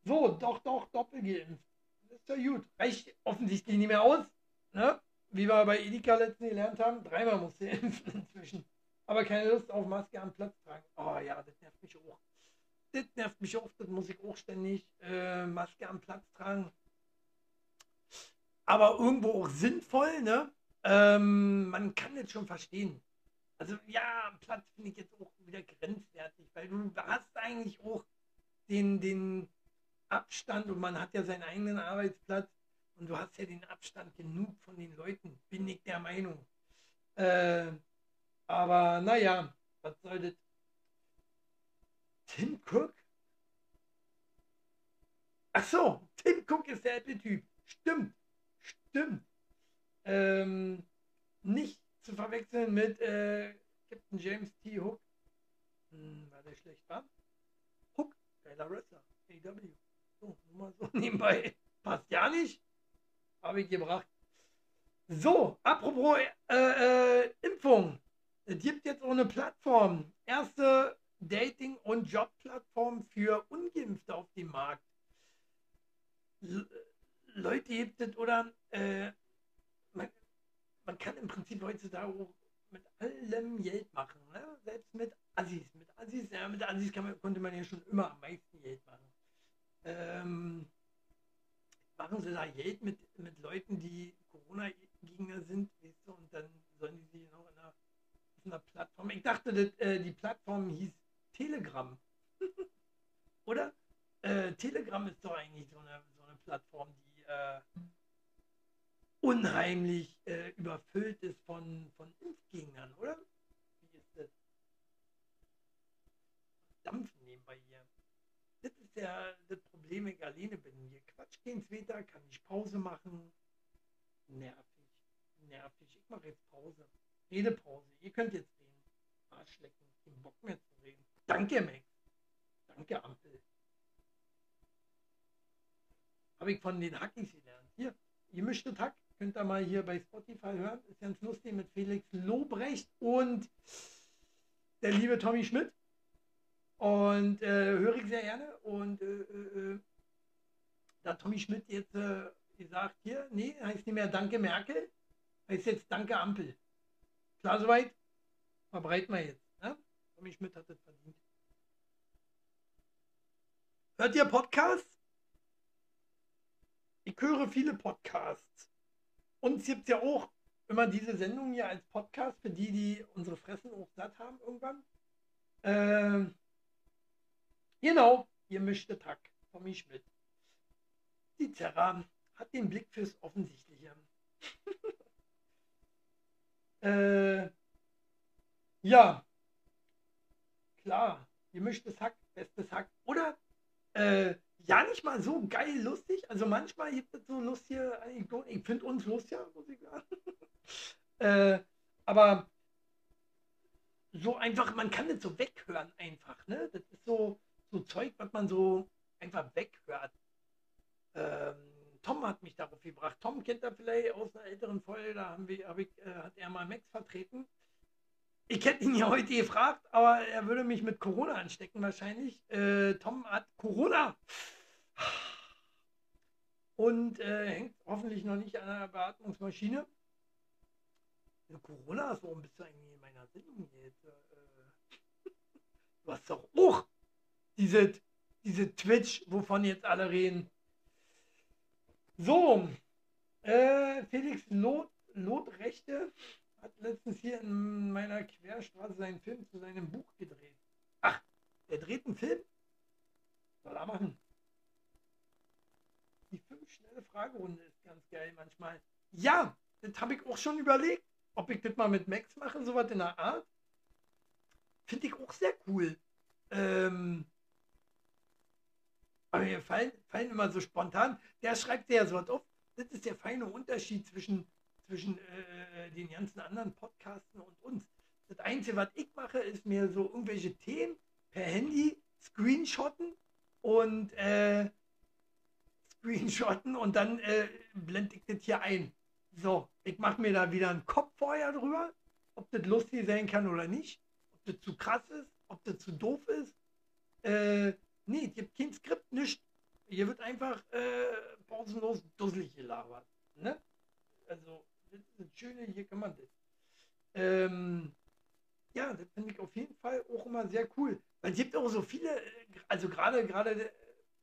S1: So, doch, doch, doppelt geimpft. Das ist ja gut. Reicht offensichtlich nicht mehr aus. Ne? Wie wir bei Edeka letztens gelernt haben, dreimal musste impfen inzwischen. Aber keine Lust auf Maske am Platz tragen. Oh ja, das nervt mich auch. Das nervt mich auch, das muss ich auch ständig. Äh, Maske am Platz tragen aber irgendwo auch sinnvoll, ne? Ähm, man kann das schon verstehen. Also ja, Platz finde ich jetzt auch wieder grenzwertig, weil du hast eigentlich auch den, den Abstand und man hat ja seinen eigenen Arbeitsplatz und du hast ja den Abstand genug von den Leuten, bin ich der Meinung. Äh, aber naja, was soll das? Tim Cook? Ach so, Tim Cook ist der Apple-Typ. Stimmt. Stimmt. Ähm, nicht zu verwechseln mit äh, Captain James T. Hook. Hm, war der schlecht, war? Hook, geiler Wrestler. AW. So, mal so nebenbei. Passt ja nicht. Habe ich gebracht. So, apropos äh, äh, Impfung. Es gibt jetzt auch eine Plattform. Erste Dating- und Jobplattform für Ungeimpfte auf dem Markt. Leute gibt es oder äh, man, man, kann im Prinzip heutzutage auch mit allem Geld machen. Ne? Selbst mit Assis. Mit Assis, ja, mit Assis man, konnte man ja schon immer am meisten Geld machen. Ähm, machen sie da Geld mit, mit Leuten, die Corona-Gegner sind, weißt du, und dann sollen die sich noch in einer, auf einer Plattform. Ich dachte, dass, äh, die Plattform hieß Telegram. Oder? Äh, Telegram ist doch eigentlich so eine, so eine Plattform, die äh, unheimlich äh, überfüllt ist von, von Impfgegnern, oder? Wie ist das? Hier. Ja das Problem, ich alleine bin. Hier Quatsch geht's Wetter, kann ich Pause machen. Nervig, nervig. Ich mache jetzt Pause. Redepause. Ihr könnt jetzt reden. Arschlecken. Den Bock mehr zu reden. Danke, Max. Danke, Ampel. Habe ich von den Hackis gelernt. Hier, gemischte Hack. Könnt ihr mal hier bei Spotify hören. Ist ganz lustig mit Felix Lobrecht und der liebe Tommy Schmidt. Und äh, höre ich sehr gerne. Und äh, äh, äh da Tommy Schmidt jetzt äh, gesagt, hier, nee, heißt nicht mehr Danke Merkel, heißt jetzt Danke Ampel. Klar soweit? Verbreiten wir jetzt. Ne? Tommy Schmidt hat das verdient. Hört ihr Podcasts? ich höre viele Podcasts. Und es gibt ja auch immer diese Sendung hier als Podcast für die, die unsere Fressen auch satt haben irgendwann. Ähm, genau, ihr mischte Tag, Tommy Schmidt. Die Terra hat den Blick fürs Offensichtliche. äh, ja, klar, gemischtes Hack, bestes Hack. Oder äh, ja nicht mal so geil lustig. Also manchmal gibt es so lustige Anekdoten. Ich finde uns lustiger, muss ich sagen. äh, aber so einfach, man kann das so weghören einfach. Ne? Das ist so, so Zeug, was man so einfach weghört. Ähm, Tom hat mich darauf gebracht. Tom kennt er vielleicht aus einer älteren Folge, da haben wir, hab ich, äh, hat er mal Max vertreten. Ich hätte ihn ja heute gefragt, aber er würde mich mit Corona anstecken wahrscheinlich. Äh, Tom hat Corona und äh, hängt hoffentlich noch nicht an einer Beatmungsmaschine. Corona ist, warum bist du eigentlich in meiner Sendung jetzt? Äh, du hast doch auch diese, diese Twitch, wovon jetzt alle reden. So, äh, Felix Lot, Lotrechte hat letztens hier in meiner Querstraße seinen Film zu seinem Buch gedreht. Ach, der dreht einen Film? Soll er machen. Die fünf schnelle Fragerunde ist ganz geil manchmal. Ja, das habe ich auch schon überlegt, ob ich das mal mit Max mache, sowas in der Art. Finde ich auch sehr cool. Ähm, Aber mir fallen, fallen immer so spontan, der schreibt ja so was auf. Das ist der feine Unterschied zwischen, zwischen äh, den ganzen anderen Podcasten und uns. Das Einzige, was ich mache, ist mir so irgendwelche Themen per Handy screenshotten und äh, screenshotten und dann äh, blende ich das hier ein. So, ich mache mir da wieder einen Kopf vorher drüber, ob das lustig sein kann oder nicht, ob das zu krass ist, ob das zu doof ist. Äh, nee, es gibt kein Skript, nichts. Hier wird einfach äh, pausenlos dusselig gelabert. Ne? Also, das ist das Schöne, hier kann man das. Ähm, ja, das finde ich auf jeden Fall auch immer sehr cool. Weil es gibt auch so viele, also gerade gerade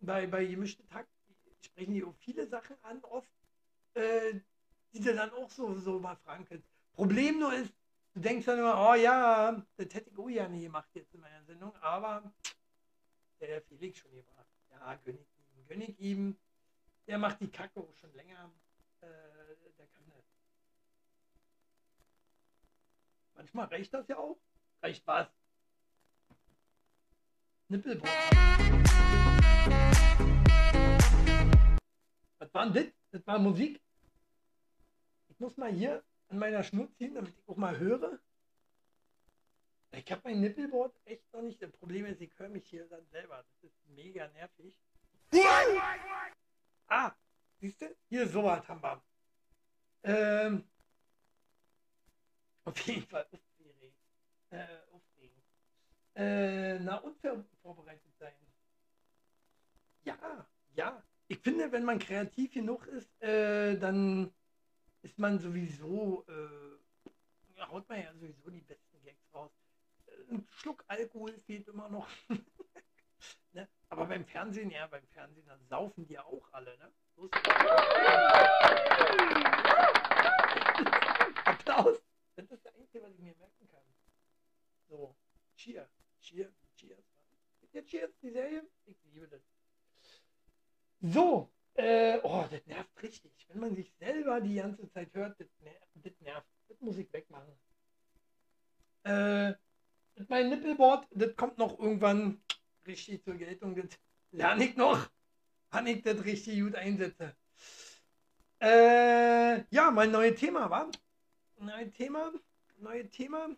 S1: bei, bei gemischten Takt sprechen die auch viele Sachen an, oft, äh, die du dann auch so, so mal fragen kannst. Problem nur ist, du denkst dann immer, oh ja, das hätte ich auch ja nie gemacht jetzt in meiner Sendung, aber der Felix schon gemacht. Ja, gönn ich ihm, gönn ich ihm. Der macht die Kacke auch schon länger. Äh, der kann das. Manchmal reicht das ja auch. Reicht was? Nippelbohr. Was war denn das? Das war Musik. Ich muss mal hier an meiner Schnur ziehen, damit ich auch mal höre. Ich habe mein Nippelboard echt noch nicht. Das Problem ist, ich höre mich hier dann selber. Das ist mega nervig. Ah, siehst du? Hier so was haben wir. Ähm, auf jeden Fall aufregend. Äh, aufregend. Äh, na, unvorbereitet sein. Ja, ja. Ich finde, wenn man kreativ genug ist, äh, dann ist man sowieso, äh, haut man ja sowieso die besten Gags raus. Ein Schluck Alkohol fehlt immer noch. ne? Aber beim Fernsehen, ja, beim Fernsehen, dann saufen die ja auch alle, ne? Los. Applaus. Das ist das Einzige, was ich mir merken kann. So, Cheer, Cheer, Cheers. Ist Cheers, die Serie? Ich liebe das. So, äh, oh, das nervt richtig. Wenn man sich selber die ganze Zeit hört, das nervt. Das, nervt. das muss ich wegmachen. Äh, mein Nippelboard, das kommt noch irgendwann richtig zur Geltung. Das lerne ich noch, wann ich das richtig gut einsetze. Äh, ja, mein neues Thema, war. Neues Thema, neues Thema.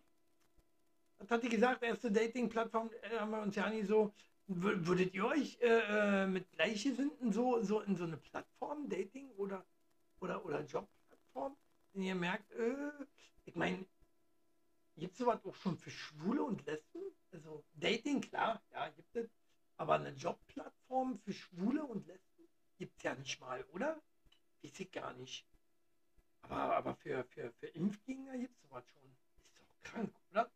S1: Was hat die gesagt? Erste Dating-Plattform äh, haben wir uns ja nicht so Würdet ihr euch äh, äh, mit Gleichgesinnten so, so in so eine Plattform, Dating oder, oder, oder Jobplattform, wenn ihr merkt, äh, ich meine, gibt es sowas auch schon für Schwule und Lesben? Also Dating, klar, ja, gibt es. Aber eine Jobplattform für Schwule und Lesben gibt es ja nicht mal, oder? Weiß ich gar nicht. Aber, aber für, für, für Impfgegner gibt es sowas schon. Ist doch krank, oder?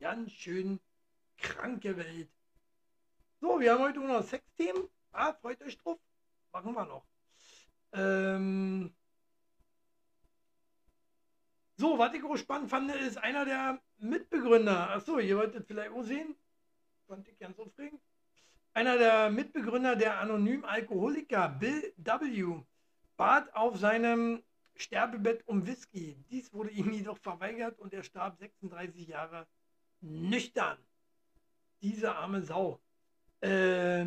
S1: Ganz schön kranke Welt. So, wir haben heute noch Sexthemen. Ah, freut euch drauf. Machen wir noch. Ähm so, was ich auch spannend fand, ist einer der Mitbegründer. Achso, ihr wolltet vielleicht auch sehen. Fand ich ganz aufregend. Einer der Mitbegründer der anonymen Alkoholiker, Bill W., bat auf seinem Sterbebett um Whisky. Dies wurde ihm jedoch verweigert und er starb 36 Jahre nüchtern. Diese arme Sau. Äh,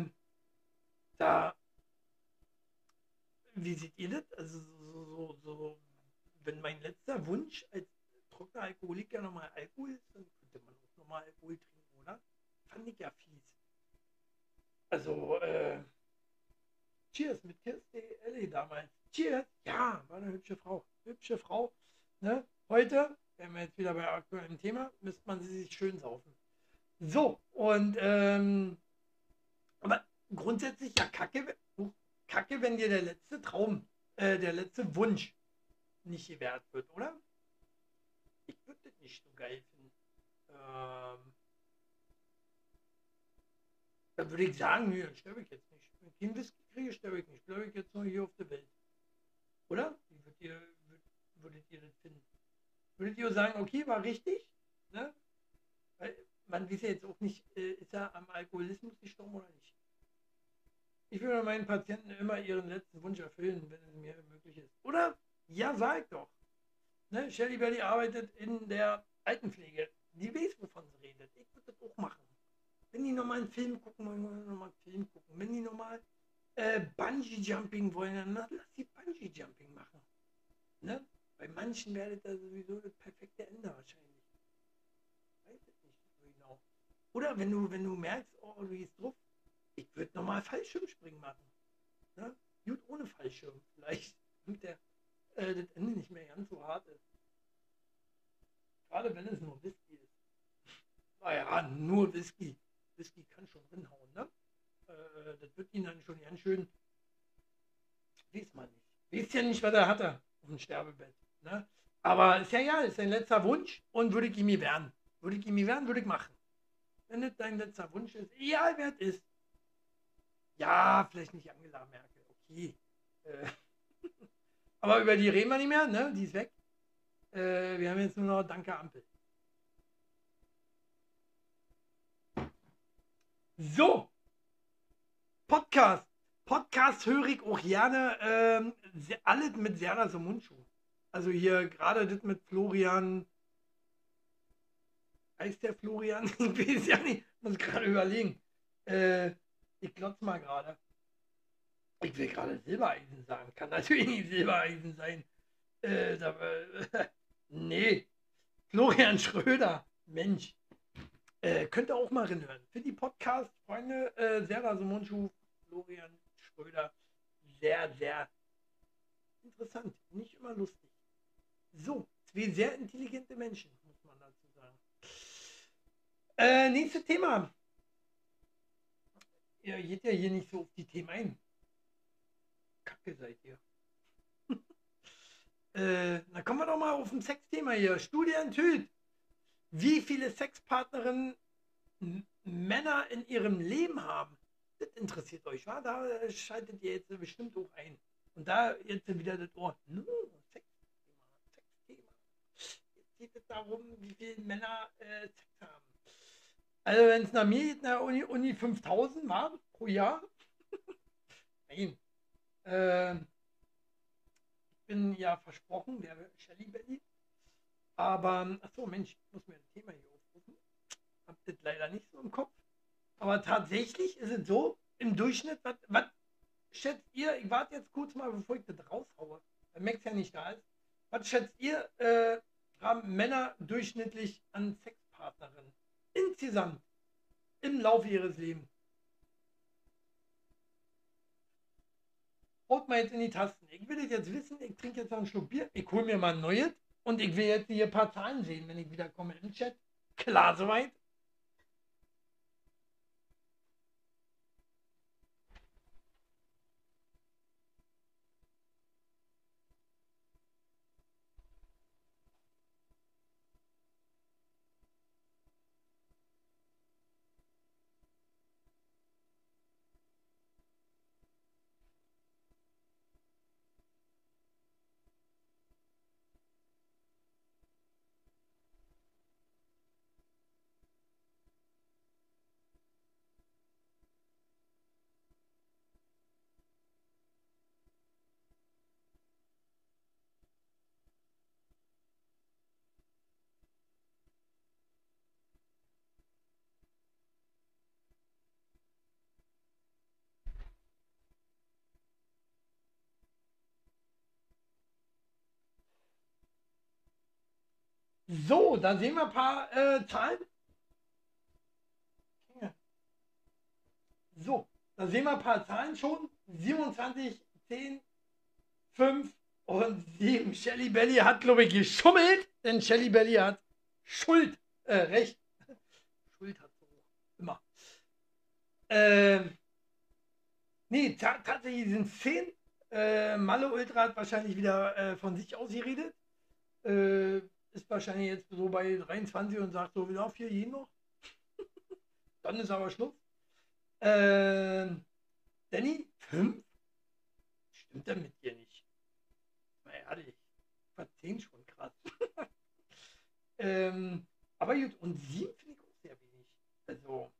S1: da, wie seht ihr das? Also so, so, so, wenn mein letzter Wunsch als trockener Alkoholiker nochmal Alkohol ist, dann könnte man auch nochmal Alkohol trinken, oder? Fand ich ja fies. Also, äh, Cheers mit Kirsty Ellie damals. Cheers! Ja, war eine hübsche Frau. Hübsche Frau. Ne? Heute, wenn wir jetzt wieder bei aktuellem Thema, müsste man sie sich schön saufen. So, und ähm, aber grundsätzlich ja kacke, kacke, wenn dir der letzte Traum, äh, der letzte Wunsch nicht gewährt wird, oder? Ich würde das nicht so geil finden. Ähm, dann würde ich sagen, nö, sterbe ich jetzt nicht. Wenn ich einen Whisky kriege, sterbe ich nicht. Bleibe ich jetzt nur hier auf der Welt. Oder? Wie würdet ihr, würdet ihr das finden? Würdet ihr sagen, okay, war richtig? Ne? Weil man weiß ja jetzt auch nicht, äh, ist er am Alkoholismus gestorben oder nicht. Ich würde meinen Patienten immer ihren letzten Wunsch erfüllen, wenn es mir möglich ist. Oder? Ja, sag doch. Ne? Shelly Belly arbeitet in der Altenpflege. Die weiß, wovon sie redet. Ich würde das auch machen. Wenn die nochmal einen Film gucken wollen, nochmal einen Film gucken. Wenn die nochmal äh, Bungee-Jumping wollen, dann lass sie Bungee-Jumping machen. Ne? Bei manchen werdet das sowieso das perfekte Ende wahrscheinlich. Weiß es nicht so genau. Oder wenn du, wenn du merkst, oh, du gehst drauf, ich würde nochmal Fallschirmspringen machen. Ne? Gut ohne Fallschirm. Vielleicht, damit der, äh, das Ende nicht mehr ganz so hart ist. Gerade wenn es nur Whisky ist. Naja, nur Whisky. Whisky kann schon rinhauen, ne? Äh, das wird ihn dann schon ganz schön. Weiß man nicht. Weiß ja nicht, was er hatte auf dem Sterbebett. Ne? Aber ist ja ja, ist sein letzter Wunsch und würde ich ihm werden. Würde ich ihm werden, würde ich machen. Wenn das dein letzter Wunsch ist, egal wer es ist. Ja, vielleicht nicht Angela Merkel, okay. Äh, aber über die reden wir nicht mehr, ne? Die ist weg. Äh, wir haben jetzt nur noch Danke Ampel. So, Podcast. Podcast höre ich auch gerne ähm, alles mit Serda Mundschuh. Also hier gerade das mit Florian. Heißt der Florian? Ich weiß ja nicht. Muss gerade überlegen. Äh, ich glotze mal gerade. Ich will gerade Silbereisen sagen. Kann natürlich nicht Silbereisen sein. Äh, da, äh, nee. Florian Schröder. Mensch. Äh, könnt ihr auch mal reinhören. Für die Podcast-Freunde, äh, Serra Simonschuh, Florian Schröder. Sehr, sehr interessant. Nicht immer lustig. So, zwei sehr intelligente Menschen, muss man dazu sagen. Äh, nächstes Thema. Ihr geht ja hier nicht so auf die Themen ein. Kacke seid ihr. äh, dann kommen wir doch mal auf ein Sexthema hier. Studie enthüllt, wie viele Sexpartnerinnen Männer in ihrem Leben haben. Das interessiert euch, wa? Da schaltet ihr jetzt bestimmt auch ein. Und da jetzt wieder das Ohr. Sexthema, Sexthema. Jetzt geht es darum, wie viele Männer äh, Sex haben. Also wenn es nach mir geht, nach Uni, Uni 5000 war pro Jahr. Nein. Äh, ich bin ja versprochen, der Shelly Belly. Aber, achso, Mensch, ich muss mir ein Thema hier aufrufen. Hab das leider nicht so im Kopf. Aber tatsächlich ist es so, im Durchschnitt, was schätzt ihr, ich warte jetzt kurz mal, bevor ich das raushaue, weil Max ja nicht da ist. Was schätzt ihr, äh, haben Männer durchschnittlich an Sexpartnerinnen? insgesamt im Laufe ihres Lebens. Haut mal jetzt in die Tasten. Ich will das jetzt wissen, ich trinke jetzt noch einen Schluck Bier, ich hole mir mal ein neues und ich will jetzt hier ein paar Zahlen sehen, wenn ich wieder komme im Chat. Klar soweit. So, da sehen wir ein paar äh, Zahlen. So, da sehen wir ein paar Zahlen schon. 27, 10, 5 und 7. Shelly Belly hat, glaube ich, geschummelt, denn Shelly Belly hat Schuld, äh, Recht. Schuld hat so immer. Ähm, nee, tatsächlich sind es 10. Äh, Malle Ultra hat wahrscheinlich wieder äh, von sich aus geredet. Äh, ist wahrscheinlich jetzt so bei 23 und sagt so, wieder vier jeden noch. Dann ist aber Schluss. Äh, Danny, 5? Stimmt denn mit dir nicht? Na ehrlich, war 10 schon krass. ähm, aber gut, und 7 finde ich auch sehr wenig. Also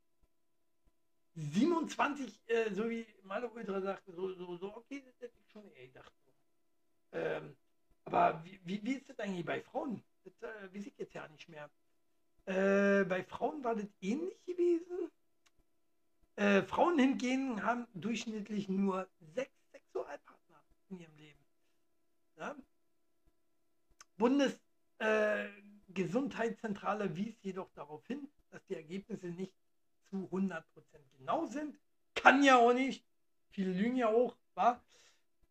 S1: 27, äh, so wie Malo Ultra sagte, so, so, so, okay, das hätte ich schon eher gedacht. Ähm, aber wie, wie, wie ist das eigentlich bei Frauen? Das äh, weiß ich jetzt ja nicht mehr. Äh, bei Frauen war das ähnlich gewesen. Äh, Frauen hingegen haben durchschnittlich nur sechs Sexualpartner in ihrem Leben. Ja? Bundesgesundheitszentrale äh, wies jedoch darauf hin, dass die Ergebnisse nicht zu 100% genau sind. Kann ja auch nicht. Viele lügen ja auch, war.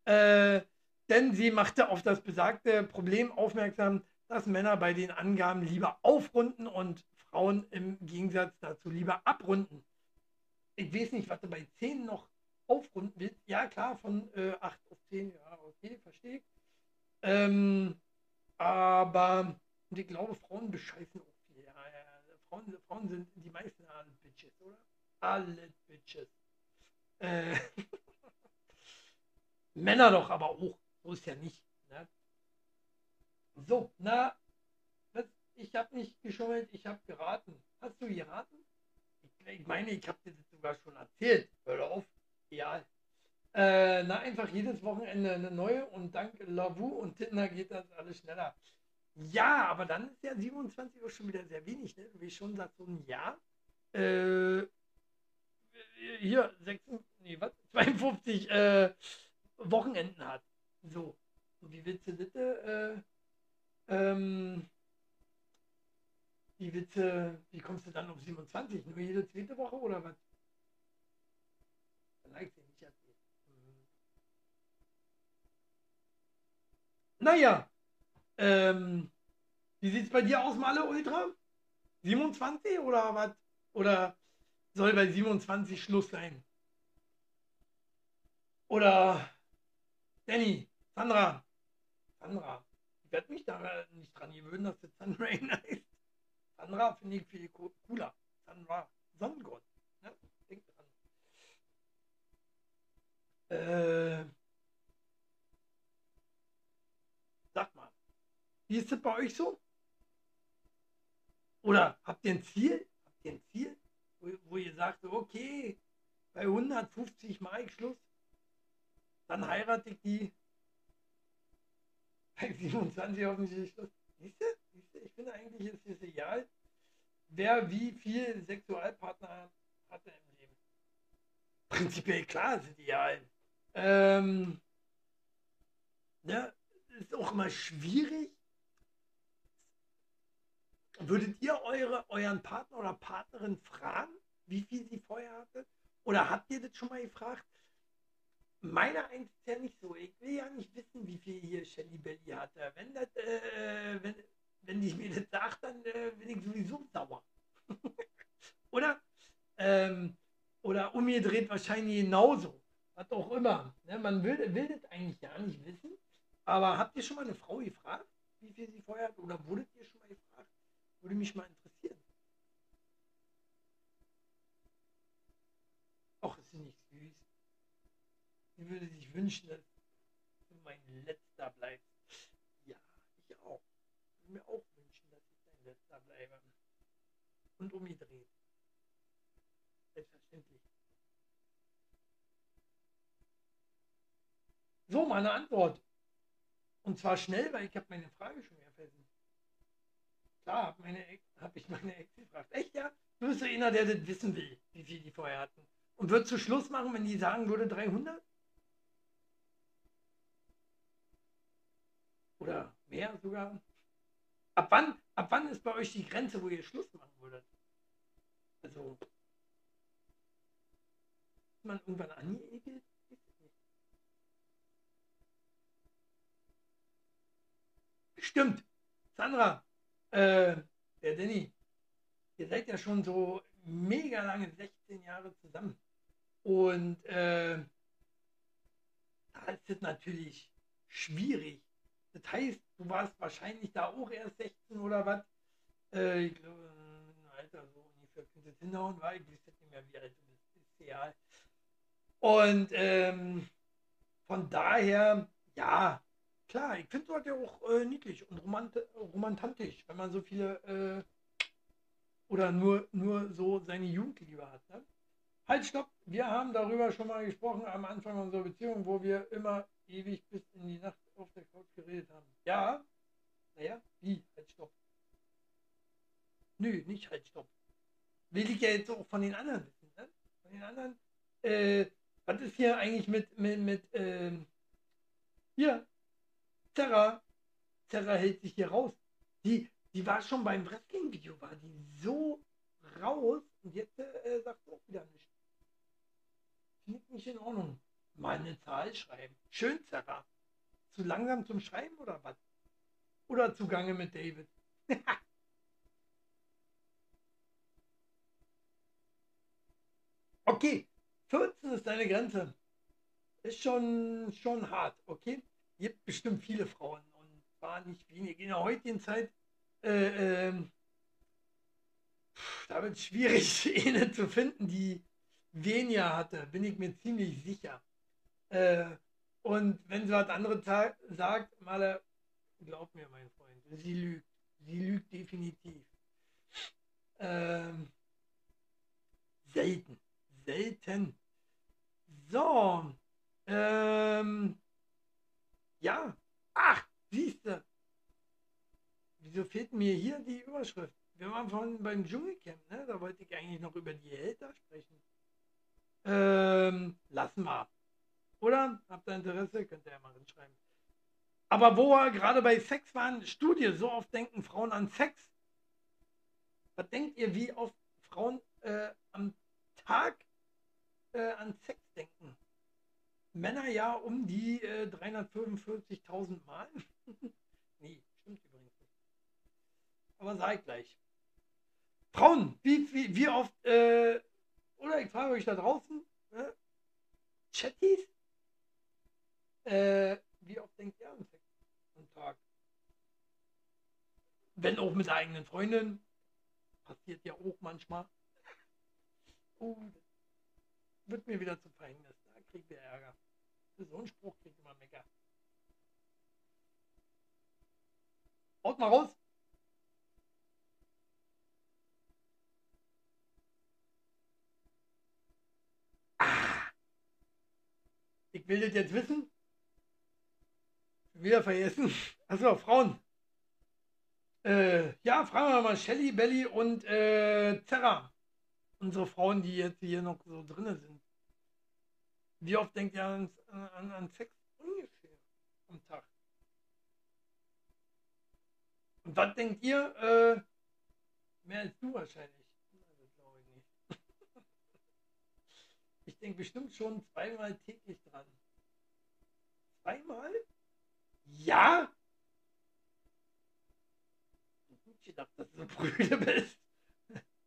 S1: Äh, denn sie machte auf das besagte Problem aufmerksam, dass Männer bei den Angaben lieber aufrunden und Frauen im Gegensatz dazu lieber abrunden. Ich weiß nicht, was du bei 10 noch aufrunden willst. Ja, klar, von äh, 8 auf 10, ja, okay, verstehe ich. Ähm, aber ich glaube, Frauen bescheißen auch viel. Ja, ja. Frauen, Frauen sind die meisten alle Bitches, oder? Alle Bitches. Äh, Männer doch aber auch. So ist ja nicht. So, na, ich habe nicht geschummelt, ich habe geraten. Hast du geraten? Ich, ich meine, ich habe dir das sogar schon erzählt. Hör auf. Ja. Äh, na, einfach jedes Wochenende eine neue und dank Lavu und Tinder geht das alles schneller. Ja, aber dann ist ja 27 Uhr schon wieder sehr wenig, ne? Wie schon seit so einem Jahr. Äh, hier, 6, nee, was? 52 äh, Wochenenden hat. So. Und wie willst du das, äh, ähm, willst du, wie kommst du dann auf 27? Nur jede zweite Woche oder was? Dann leicht nicht erzählt. Mhm. Naja, ähm, wie sieht es bei dir aus, Male Ultra? 27 oder was? Oder soll bei 27 Schluss sein? Oder Danny, Sandra, Sandra, ich werde mich da nicht dran gewöhnen, dass das Sun Rain heißt. Finde ich viel cooler. Sandra, Sonnengott. Ne? Denk dran. Äh, sag mal, wie ist das bei euch so? Oder habt ihr ein Ziel? Habt ihr ein Ziel, wo, wo ihr sagt, okay, bei 150 mache ich Schluss, dann heirate ich die bei 27 offensichtlich. Siehst du? Ich finde eigentlich ist es egal, wer wie viel Sexualpartner hatte im Leben. Prinzipiell klar es egal. Ähm, ja, ist auch immer schwierig, Würdet ihr eure, euren Partner oder Partnerin fragen, wie viel sie vorher hatte? Oder habt ihr das schon mal gefragt? Meine Eins ist ja nicht so. Ich will ja nicht wissen, wie viel hier Shelly Belly hatte. Wenn, das, äh, wenn, wenn ich mir das sagt, dann äh, bin ich sowieso sauer. oder? Ähm, oder umgedreht wahrscheinlich genauso. Was auch immer. Ne? Man will, will das eigentlich gar nicht wissen. Aber habt ihr schon mal eine Frau gefragt, wie viel sie vorher hat? Oder wurdet ihr schon mal gefragt? Würde mich mal interessieren. Ach, ist sie nicht süß. Sie würde sich wünschen, dass du mein letzter bleibst. Ja, ich auch. Ich würde mir auch wünschen, dass ich dein letzter bleibe. Und umgedreht. Selbstverständlich. So, meine Antwort. Und zwar schnell, weil ich habe meine Frage schon wieder vergessen. Klar, habe hab ich meine Ex gefragt. Echt, ja? Du bist so einer, der das wissen will, wie viel die vorher hatten. Und wird zu Schluss machen, wenn die sagen würde 300? Oder mehr sogar? Ab wann, ab wann ist bei euch die Grenze, wo ihr Schluss machen würdet? Also, ist man irgendwann angeekelt? Stimmt. Sandra, äh, der Danny, ihr seid ja schon so mega lange, 16 Jahre zusammen. Und äh, da ist es natürlich schwierig. Das heißt, du warst wahrscheinlich da auch erst 16 oder was? Äh, ich glaube, Alter, so ungefähr könnte es hinhauen, weil ich wüsste nicht mehr, wie alt du bist. Ist real. Und ähm, von daher, ja, Klar, ich finde sowas ja auch äh, niedlich und romant romantisch, wenn man so viele äh, oder nur, nur so seine Jugendliebe hat. Ne? Halt, stopp, wir haben darüber schon mal gesprochen am Anfang unserer Beziehung, wo wir immer ewig bis in die Nacht auf der Couch geredet haben. Ja, naja, wie? Halt, stopp. Nö, nicht halt, stopp. Will ich ja jetzt auch von den anderen wissen. Ne? von den anderen. Äh, was ist hier eigentlich mit, mit, mit, ähm, hier, Terra. Terra hält sich hier raus. Die, die war schon beim Wrestling-Video, war die so raus und jetzt äh, sagt sie auch wieder nichts. Finde ich nicht in Ordnung. Mal eine Zahl schreiben. Schön, Terra. Zu langsam zum Schreiben oder was? Oder zugange mit David? okay, 14 ist deine Grenze. Ist schon, schon hart, okay? Gibt bestimmt viele Frauen und zwar nicht wenige. In der heutigen Zeit, äh, äh, da wird schwierig, eine zu finden, die weniger hatte, bin ich mir ziemlich sicher. Äh, und wenn sie was anderes sagt, mal, glaub mir, mein Freund, sie lügt. Sie lügt definitiv. Ähm, selten. Selten. So. Ähm, ja. Ach, siehst du. Wieso fehlt mir hier die Überschrift? Wir waren vorhin beim Dschungelcamp, ne? Da wollte ich eigentlich noch über die Hälter sprechen. Ähm, lassen wir. Oder? Habt ihr Interesse? Könnt ihr ja mal hinschreiben. Aber wo wir gerade bei Sex waren, Studie, so oft denken Frauen an Sex. Was denkt ihr, wie oft Frauen äh, am Tag äh, an Sex denken? Männer ja um die äh, 345.000 Mal. nee, stimmt übrigens nicht. Aber sag gleich. Frauen, wie, wie, wie oft, äh, oder ich frage euch da draußen, ne? Chatties? Äh, wie oft denkt ihr an Sex am Tag? Wenn auch mit der eigenen Freundin. Passiert ja auch manchmal. Oh, wird mir wieder zu Verhängnis. Da kriegt ihr Ärger. So einen Spruch kriegt immer Mecker. Haut mal raus. Ah. Ich will das jetzt wissen. Wieder vergessen. Achso, Frauen. Äh, ja, fragen wir mal Shelly, Belly und äh, Zerra. Unsere Frauen, die jetzt hier noch so drin sind. Wie oft denkt ihr an, an, an Sex? Ungefähr am Tag. Und was denkt ihr? Äh, mehr als du wahrscheinlich. Das glaube ich nicht. ich denke bestimmt schon zweimal täglich dran. Zweimal? Ja? Ich gedacht, dass du Brüder bist.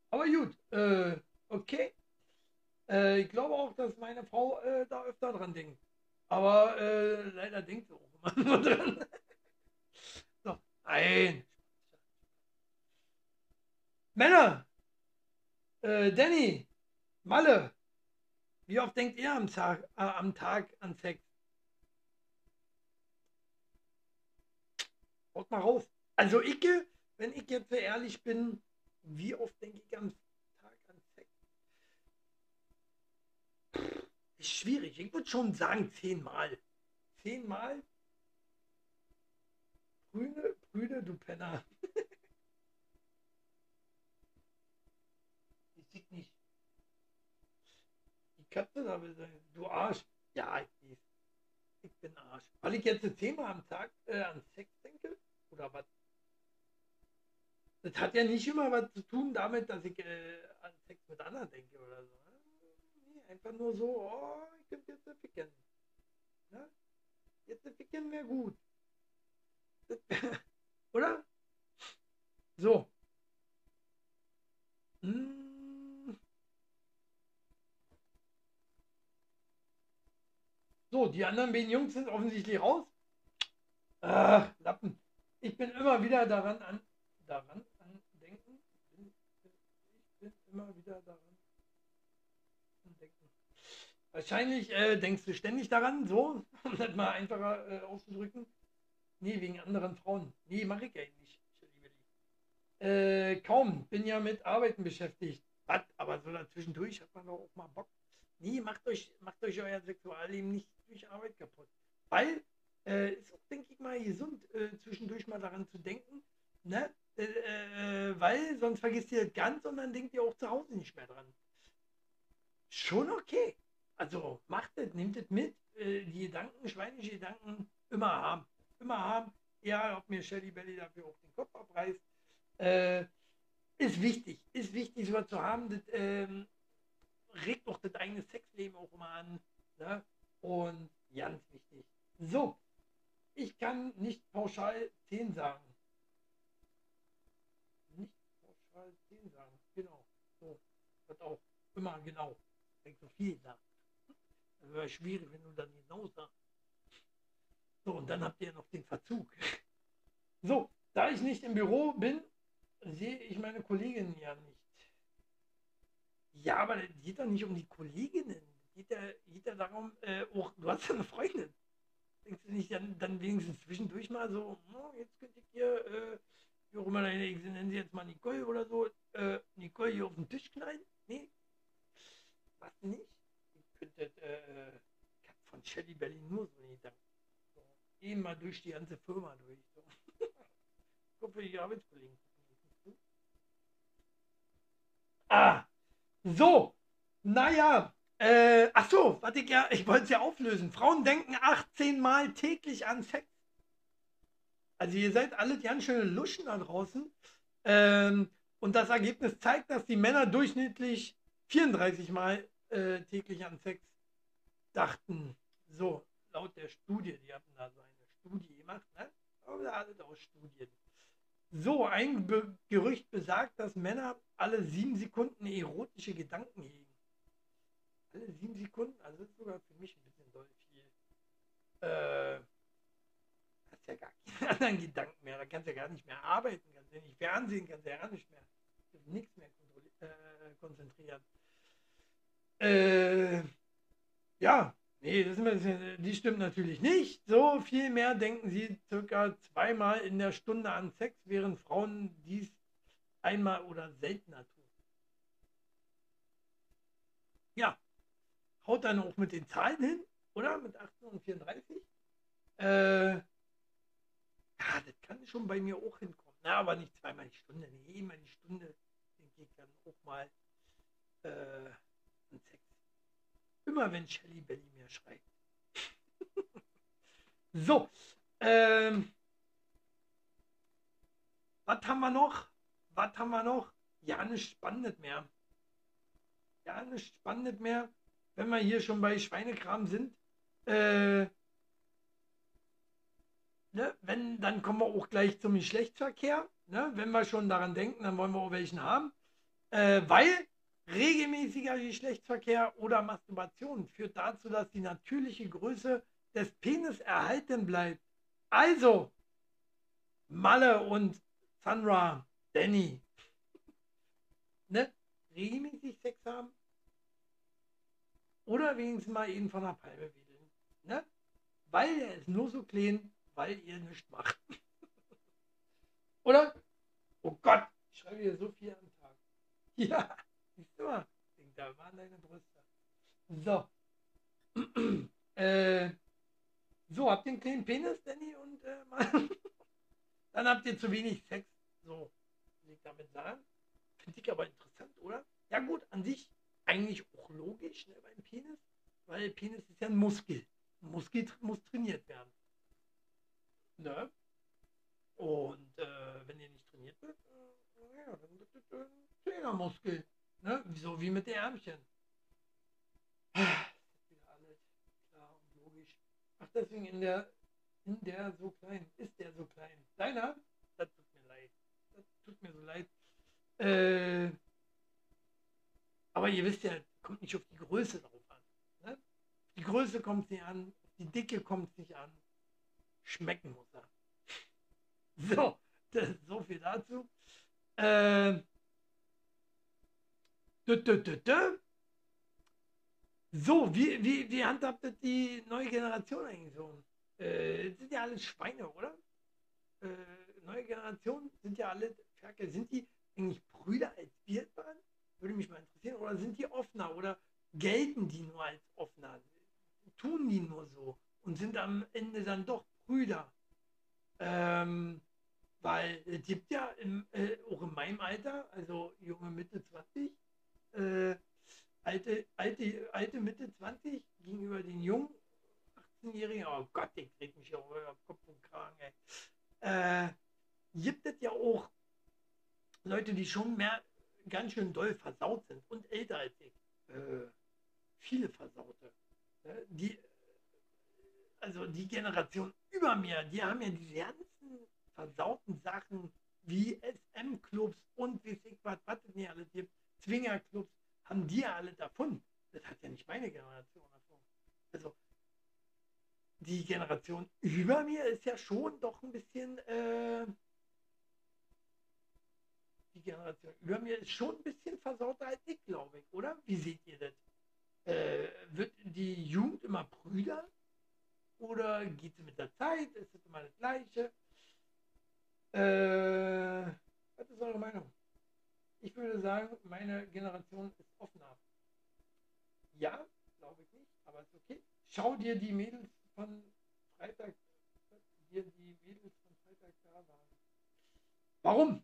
S1: Aber gut, äh, okay. Äh, ich glaube auch, dass meine Frau äh, da öfter dran denkt. Aber äh, leider denkt sie auch immer nur dran. so, nein. Männer! Äh, Danny! Malle! Wie oft denkt ihr am Tag, äh, am Tag an Sex? Haut mal raus. Also ich, wenn ich jetzt ehrlich bin, wie oft denke ich am Tag an Sex? Ist schwierig. Ich würde schon sagen zehnmal. Zehnmal? Brüne, Brüne, du Penner. ich sehe nicht. Die Katze da will sein. Du Arsch. Ja, ich Ich bin Arsch. Weil ich jetzt zehnmal am Tag äh, an Sex? Oder was? Das hat ja nicht immer was zu tun damit, dass ich äh, an Sex mit anderen denke oder so. Nee, einfach nur so, oh, ich könnte jetzt ficken. Ja? Jetzt ficken wäre gut. Oder? So. Hm. So, die anderen beiden Jungs sind offensichtlich raus. Ach, Lappen. Ich bin immer wieder daran an, daran an denken. Ich bin immer wieder daran an denken. Wahrscheinlich äh, denkst du ständig daran, so, um das mal einfacher äh, auszudrücken. Nee, wegen anderen Frauen. Nee, mache ich eigentlich nicht. Äh, kaum, bin ja mit Arbeiten beschäftigt. Was? Aber so dazwischendurch hat man doch auch mal Bock. Nee, macht euch, macht euch euer Sexualleben nicht durch Arbeit kaputt. Weil äh, ist auch, denke ich mal, gesund, äh, zwischendurch mal daran zu denken, ne? Äh, äh weil sonst vergisst ihr das ganz und dann denkt ihr auch zu Hause nicht mehr dran. schon okay. Also macht es, nehmt es mit. Äh, die Gedanken, schweinische Gedanken immer haben. Immer haben. Ja, ob mir Shelly Belly dafür auch den Kopf abreißt. Äh, ist wichtig. Ist wichtig, sowas zu haben. Das ähm, regt doch das eigene Sexleben auch immer an. Ne? Und ganz wichtig. So, ich kann nicht pauschal 10 sagen. Nicht pauschal 10 sagen. Genau. So, wird auch immer genau. Wenn so viel sagt. Das wäre schwierig, wenn du dann genau sagst. So, und dann habt ihr noch den Verzug. So, da ich nicht im Büro bin, sehe ich meine Kolleginnen ja nicht. Ja, aber es geht doch nicht um die Kolleginnen. Geht ja, geht ja darum, äh, auch, du hast ja eine Freundin. Denkst du nicht dann, dann wenigstens zwischendurch mal so, oh, jetzt könnte ich hier, äh, wie auch immer deine, ich nenne sie jetzt mal Nicole oder so, äh, Nicole hier auf den Tisch knallen? Nee. Was nicht? Ich könnte, äh, ich hab von Shelly Berlin nur so Gedanken. So, eben mal durch die ganze Firma durch. So. Guck für die Arbeitskollegen. Ah, so, naja, äh, ach so, was ich ja, ich wollte es ja auflösen. Frauen denken 18 Mal täglich an Sex. Also ihr seid alle ganz schöne Luschen da draußen. Ähm, und das Ergebnis zeigt, dass die Männer durchschnittlich 34 Mal äh, täglich an Sex dachten. So, laut der Studie, die hatten da so eine Studie gemacht, ne? Aber alles aus Studien. So, ein Be Gerücht besagt, dass Männer alle sieben Sekunden erotische Gedanken hegen. Alle sieben Sekunden, also das ist sogar für mich ein bisschen doll viel. Äh, hast ja gar keine anderen Gedanken mehr. Da kannst du ja gar nicht mehr arbeiten, kannst ja nicht fernsehen, kannst ja gar nicht mehr. Nichts mehr äh, konzentrieren. Äh, ja, nee, das ist, die stimmt natürlich nicht. So viel mehr denken sie circa zweimal in der Stunde an Sex, während Frauen dies einmal oder seltener tun. Ja, haut dann auch mit den Zahlen hin, oder? Mit 18 und 34. Äh, ja, das kann schon bei mir auch hinkommen. Na, aber nicht zweimal die Stunde. Nee, immer die Stunde denke ich dann auch mal äh, Sex. Immer wenn Shelly Belly mir schreibt. so, ähm, was haben wir noch? Was haben wir noch? Ja, nicht spannend mehr. Ja, nicht spannend mehr wenn wir hier schon bei Schweinekram sind, äh, ne, wenn, dann kommen wir auch gleich zum Geschlechtsverkehr. Ne? Wenn wir schon daran denken, dann wollen wir auch welchen haben. Äh, weil regelmäßiger Geschlechtsverkehr oder Masturbation führt dazu, dass die natürliche Größe des Penis erhalten bleibt. Also, Malle und Sandra, Danny, ne? regelmäßig Sex haben, oder wenigstens mal ihn von der Palme wedeln. Ne? Weil er ist nur so klein, weil ihr nichts macht. Oder? Oh Gott, ich schreibe hier so viel am Tag. Ja, siehst du mal. Da waren deine Brüste. So. äh, so, habt ihr einen kleinen Penis, Danny und äh, Mann? Dann habt ihr zu wenig Sex. So, will ich damit sagen. Finde ich aber interessant, oder? Ja gut, an sich eigentlich auch logisch ne, beim Penis, weil Penis ist ja ein Muskel. Ein Muskel muss trainiert werden. Ne? Und äh, wenn der nicht trainiert wird, äh, ja, dann wird es ein Trainermuskel. Ne? So wie mit den Ärmchen. Das. Ach, deswegen in der, in der so klein, ist der so klein. Deiner? Das tut mir leid. Das tut mir so leid. Äh, aber ihr wisst ja, kommt nicht auf die Größe drauf an. Ne? Die Größe kommt nicht an, die Dicke kommt nicht an. Schmecken muss er. So, so viel dazu. Äh, dü, dü, dü, so, wie, wie, wie handhabt das die neue Generation eigentlich so? Äh, sind ja alle Schweine, oder? Äh, neue Generation sind ja alle Ferkel. Sind die eigentlich Brüder als wir waren? Würde mich mal interessieren. Oder sind die offener? Oder gelten die nur als offener? Tun die nur so? Und sind am Ende dann doch Brüder? Ähm, weil es gibt ja im, äh, auch in meinem Alter, also junge Mitte 20, äh, alte, alte, alte Mitte 20 gegenüber den jungen 18-Jährigen, oh Gott, ich krieg mich ja über Kopf und Kragen, ey. Äh, gibt es ja auch Leute, die schon mehr ganz schön doll versaut sind und älter als ich. Äh, viele Versaute. Ne? Die, also die Generation über mir, die haben ja diese ganzen versauten Sachen wie SM-Clubs und wie ich was, was es nicht alles gibt, Zwingerclubs, haben die ja alle davon. Das hat ja nicht meine Generation davon. Also die Generation über mir ist ja schon doch ein bisschen, äh, die Generation über mir ist schon ein bisschen versauter als ich, glaube ich, oder? Wie seht ihr das? Äh, wird die Jugend immer prüder? Oder geht sie mit der Zeit? Ist es immer das Gleiche? Äh, was ist eure Meinung? Ich würde sagen, meine Generation ist offener. Ja, glaube ich nicht, aber ist okay. Schau dir die Mädels von Freitag, dir die Mädels von Freitag da waren. Warum?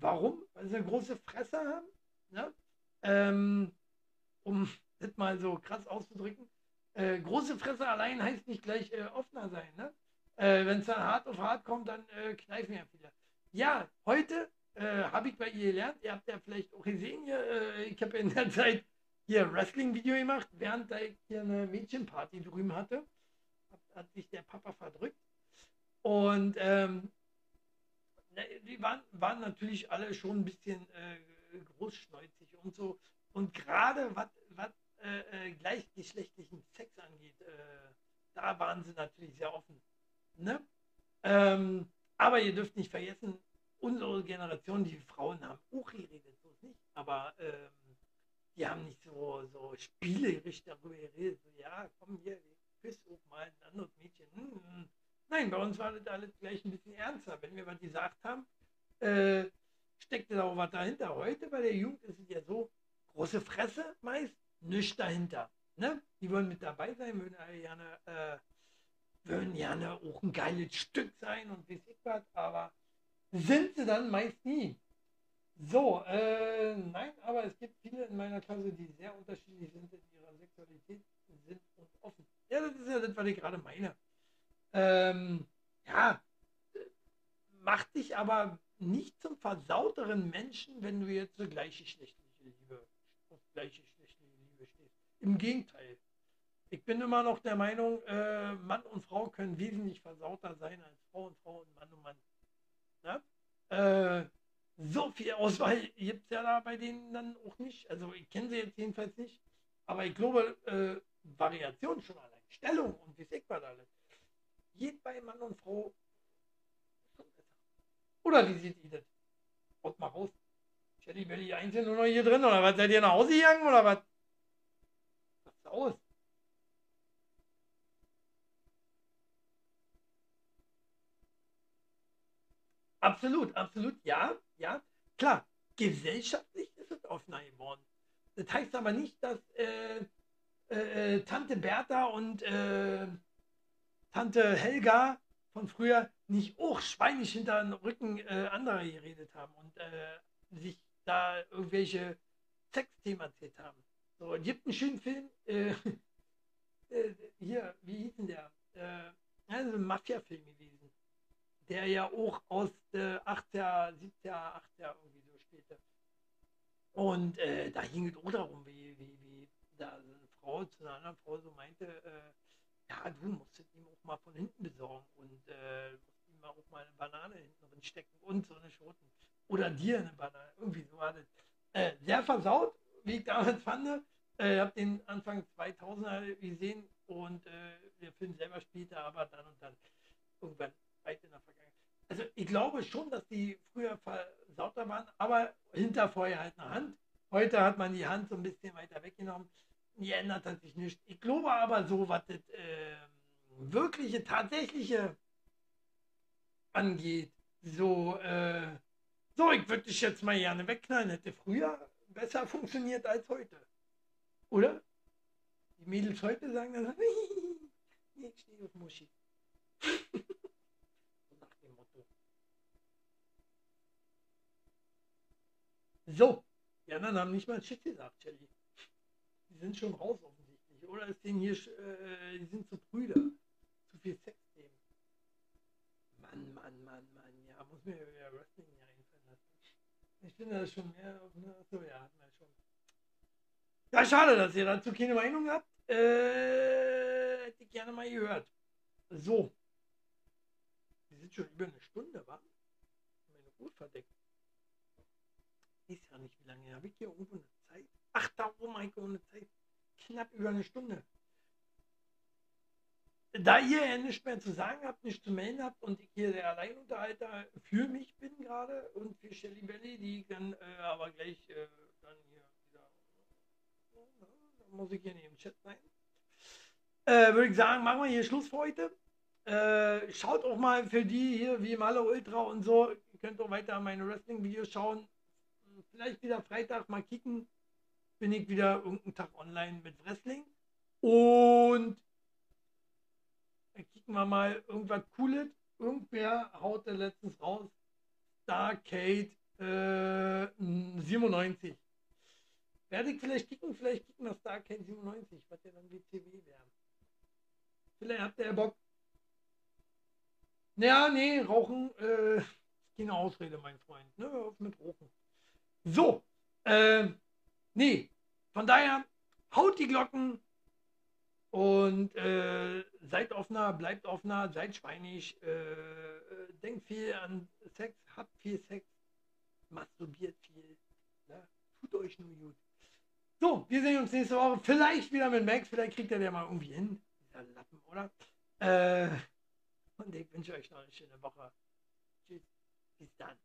S1: Warum? Weil sie eine große Fresse haben. Ne? Ähm, um das mal so krass auszudrücken. Äh, große Fresse allein heißt nicht gleich äh, offener sein. Ne? Äh, Wenn es dann hart auf hart kommt, dann äh, kneifen ja viele. Ja, heute äh, habe ich bei ihr gelernt, ihr habt ja vielleicht auch gesehen hier, äh, ich habe in der Zeit hier Wrestling-Video gemacht, während ich hier eine Mädchenparty drüben hatte. Hat, hat sich der Papa verdrückt. Und ähm, die waren, waren natürlich alle schon ein bisschen äh, großschneuzig und so. Und gerade was äh, äh, gleichgeschlechtlichen Sex angeht, äh, da waren sie natürlich sehr offen. Ne? Ähm, aber ihr dürft nicht vergessen, unsere Generation, die Frauen haben auch geredet, so nicht. Aber ähm, die haben nicht so, so spielerisch darüber geredet, so, ja, komm hier, küss auch mal ein anderes Mädchen. Hm, hm. Nein, bei uns war das alles gleich ein bisschen ernster. Wenn wir was gesagt haben, äh, steckte da auch was dahinter. Heute bei der Jugend ist es ja so, große Fresse meist, nichts dahinter. Ne? Die wollen mit dabei sein, würden gerne, äh, würden gerne auch ein geiles Stück sein und wie ich was, aber sind sie dann meist nie. So, äh, nein, aber es gibt viele in meiner Klasse, die sehr unterschiedlich sind in ihrer Sexualität sind und offen. Ja, das ist ja das, was ich gerade meine. Ähm, ja, macht dich aber nicht zum versauteren Menschen, wenn du jetzt so gleichgeschlechtliche Liebe auf gleichgeschlechtliche Liebe stehst. Im Gegenteil. Ich bin immer noch der Meinung, äh, Mann und Frau können wesentlich versauter sein als Frau und Frau und Mann und Mann. Ne? Äh, so viel Auswahl gibt es ja da bei denen dann auch nicht. Also ich kenne sie jetzt jedenfalls nicht. Aber ich glaube, äh, Variation schon allein. Stellung und wie sieht man alles. Geht bei Mann und Frau schon besser. Oder wie sieht ihr das? Haut mal raus. Shelly Belly einzeln nur noch hier drin oder was? Seid ihr nach Hause gegangen oder was? Was ist aus? Absolut, absolut, ja, ja. Klar, gesellschaftlich ist es offener geworden. Das heißt aber nicht, dass äh, äh, äh, Tante Bertha und äh, Tante Helga von früher nicht auch schweinisch hinter den Rücken äh, anderer geredet haben und äh, sich da irgendwelche Sexthemen erzählt haben. So, es gibt einen schönen Film, hier, wie hieß denn der? Äh, also ein Mafia-Film gewesen der ja auch aus der 80er, 70er, 80er irgendwie so spielte. Und äh, da ging es auch darum, wie, wie, wie da eine Frau zu einer anderen Frau so meinte, äh, ja, du musst ihm auch mal von hinten besorgen und äh, musst ihm auch mal eine Banane hinten drin stecken und so eine Schoten. Oder dir eine Banane, irgendwie so war das. Äh, sehr versaut, wie ich damals fand. Äh, ich habe den Anfang 2000er gesehen und äh, der Film selber spielte aber dann und dann irgendwann weit in der Vergangenheit. Also ich glaube schon, dass die früher versauter waren, aber hinter vorher halt eine Hand. Heute hat man die Hand so ein bisschen weiter weggenommen. Die ändert hat sich nicht. Ich glaube aber so, was das äh, wirkliche, tatsächliche angeht, so, äh, so, ich würde dich jetzt mal gerne wegknallen, hätte früher besser funktioniert als heute. Oder? Die Mädels heute sagen dann, ich stehe auf Muschi. So, die anderen haben nicht mal Shit gesagt, Shelly. Die sind schon raus offensichtlich. Oder ist denen hier, äh, die sind zu Brüder. Zu viel Sexthemen. Mann, Mann, Mann, Mann. Ja, muss mir ja Wrestling hier einfallen lassen. Ich finde das schon mehr achso, ja, hatten wir schon. Ja, schade, dass ihr dazu keine Meinung habt. Äh, hätte ich gerne mal gehört. So. Wir sind schon über eine Stunde, wa? Meine Uhr verdeckt. Ist ja nicht, wie lange habe ich hier irgendwo eine? Ach, da ich eine Zeit. Knapp über eine Stunde. Da ihr ja nichts mehr zu sagen habt, nichts zu melden habt und ich hier der Alleinunterhalter für mich bin gerade und für Shelly Belly, die kann äh, aber gleich äh, dann hier wieder. Da muss ich hier nicht im Chat sein. Äh, Würde ich sagen, machen wir hier Schluss für heute. Äh, schaut auch mal für die hier wie Maler Ultra und so. Ihr könnt auch weiter meine Wrestling-Videos schauen. Vielleicht wieder Freitag mal kicken. Bin ich wieder irgendeinen Tag online mit Wrestling. Und dann kicken wir mal irgendwas Cooles. Irgendwer haut der letztens raus. Starcade äh, 97. Werde ich vielleicht kicken, vielleicht kicken wir Starcade 97, was ja dann WCW wäre. Vielleicht habt ihr ja Bock. Ja, nee, Rauchen äh, keine Ausrede, mein Freund. Ne? Auf mit Rauchen. So, äh, nee, von daher haut die Glocken und äh, seid offener, bleibt offener, seid schweinig, äh, denkt viel an Sex, habt viel Sex, masturbiert viel, ne? tut euch nur gut. So, wir sehen uns nächste Woche. Vielleicht wieder mit Max, vielleicht kriegt er der mal irgendwie hin. Dieser Lappen, oder? Äh, und ich wünsche euch noch eine schöne Woche. Tschüss. Bis dann.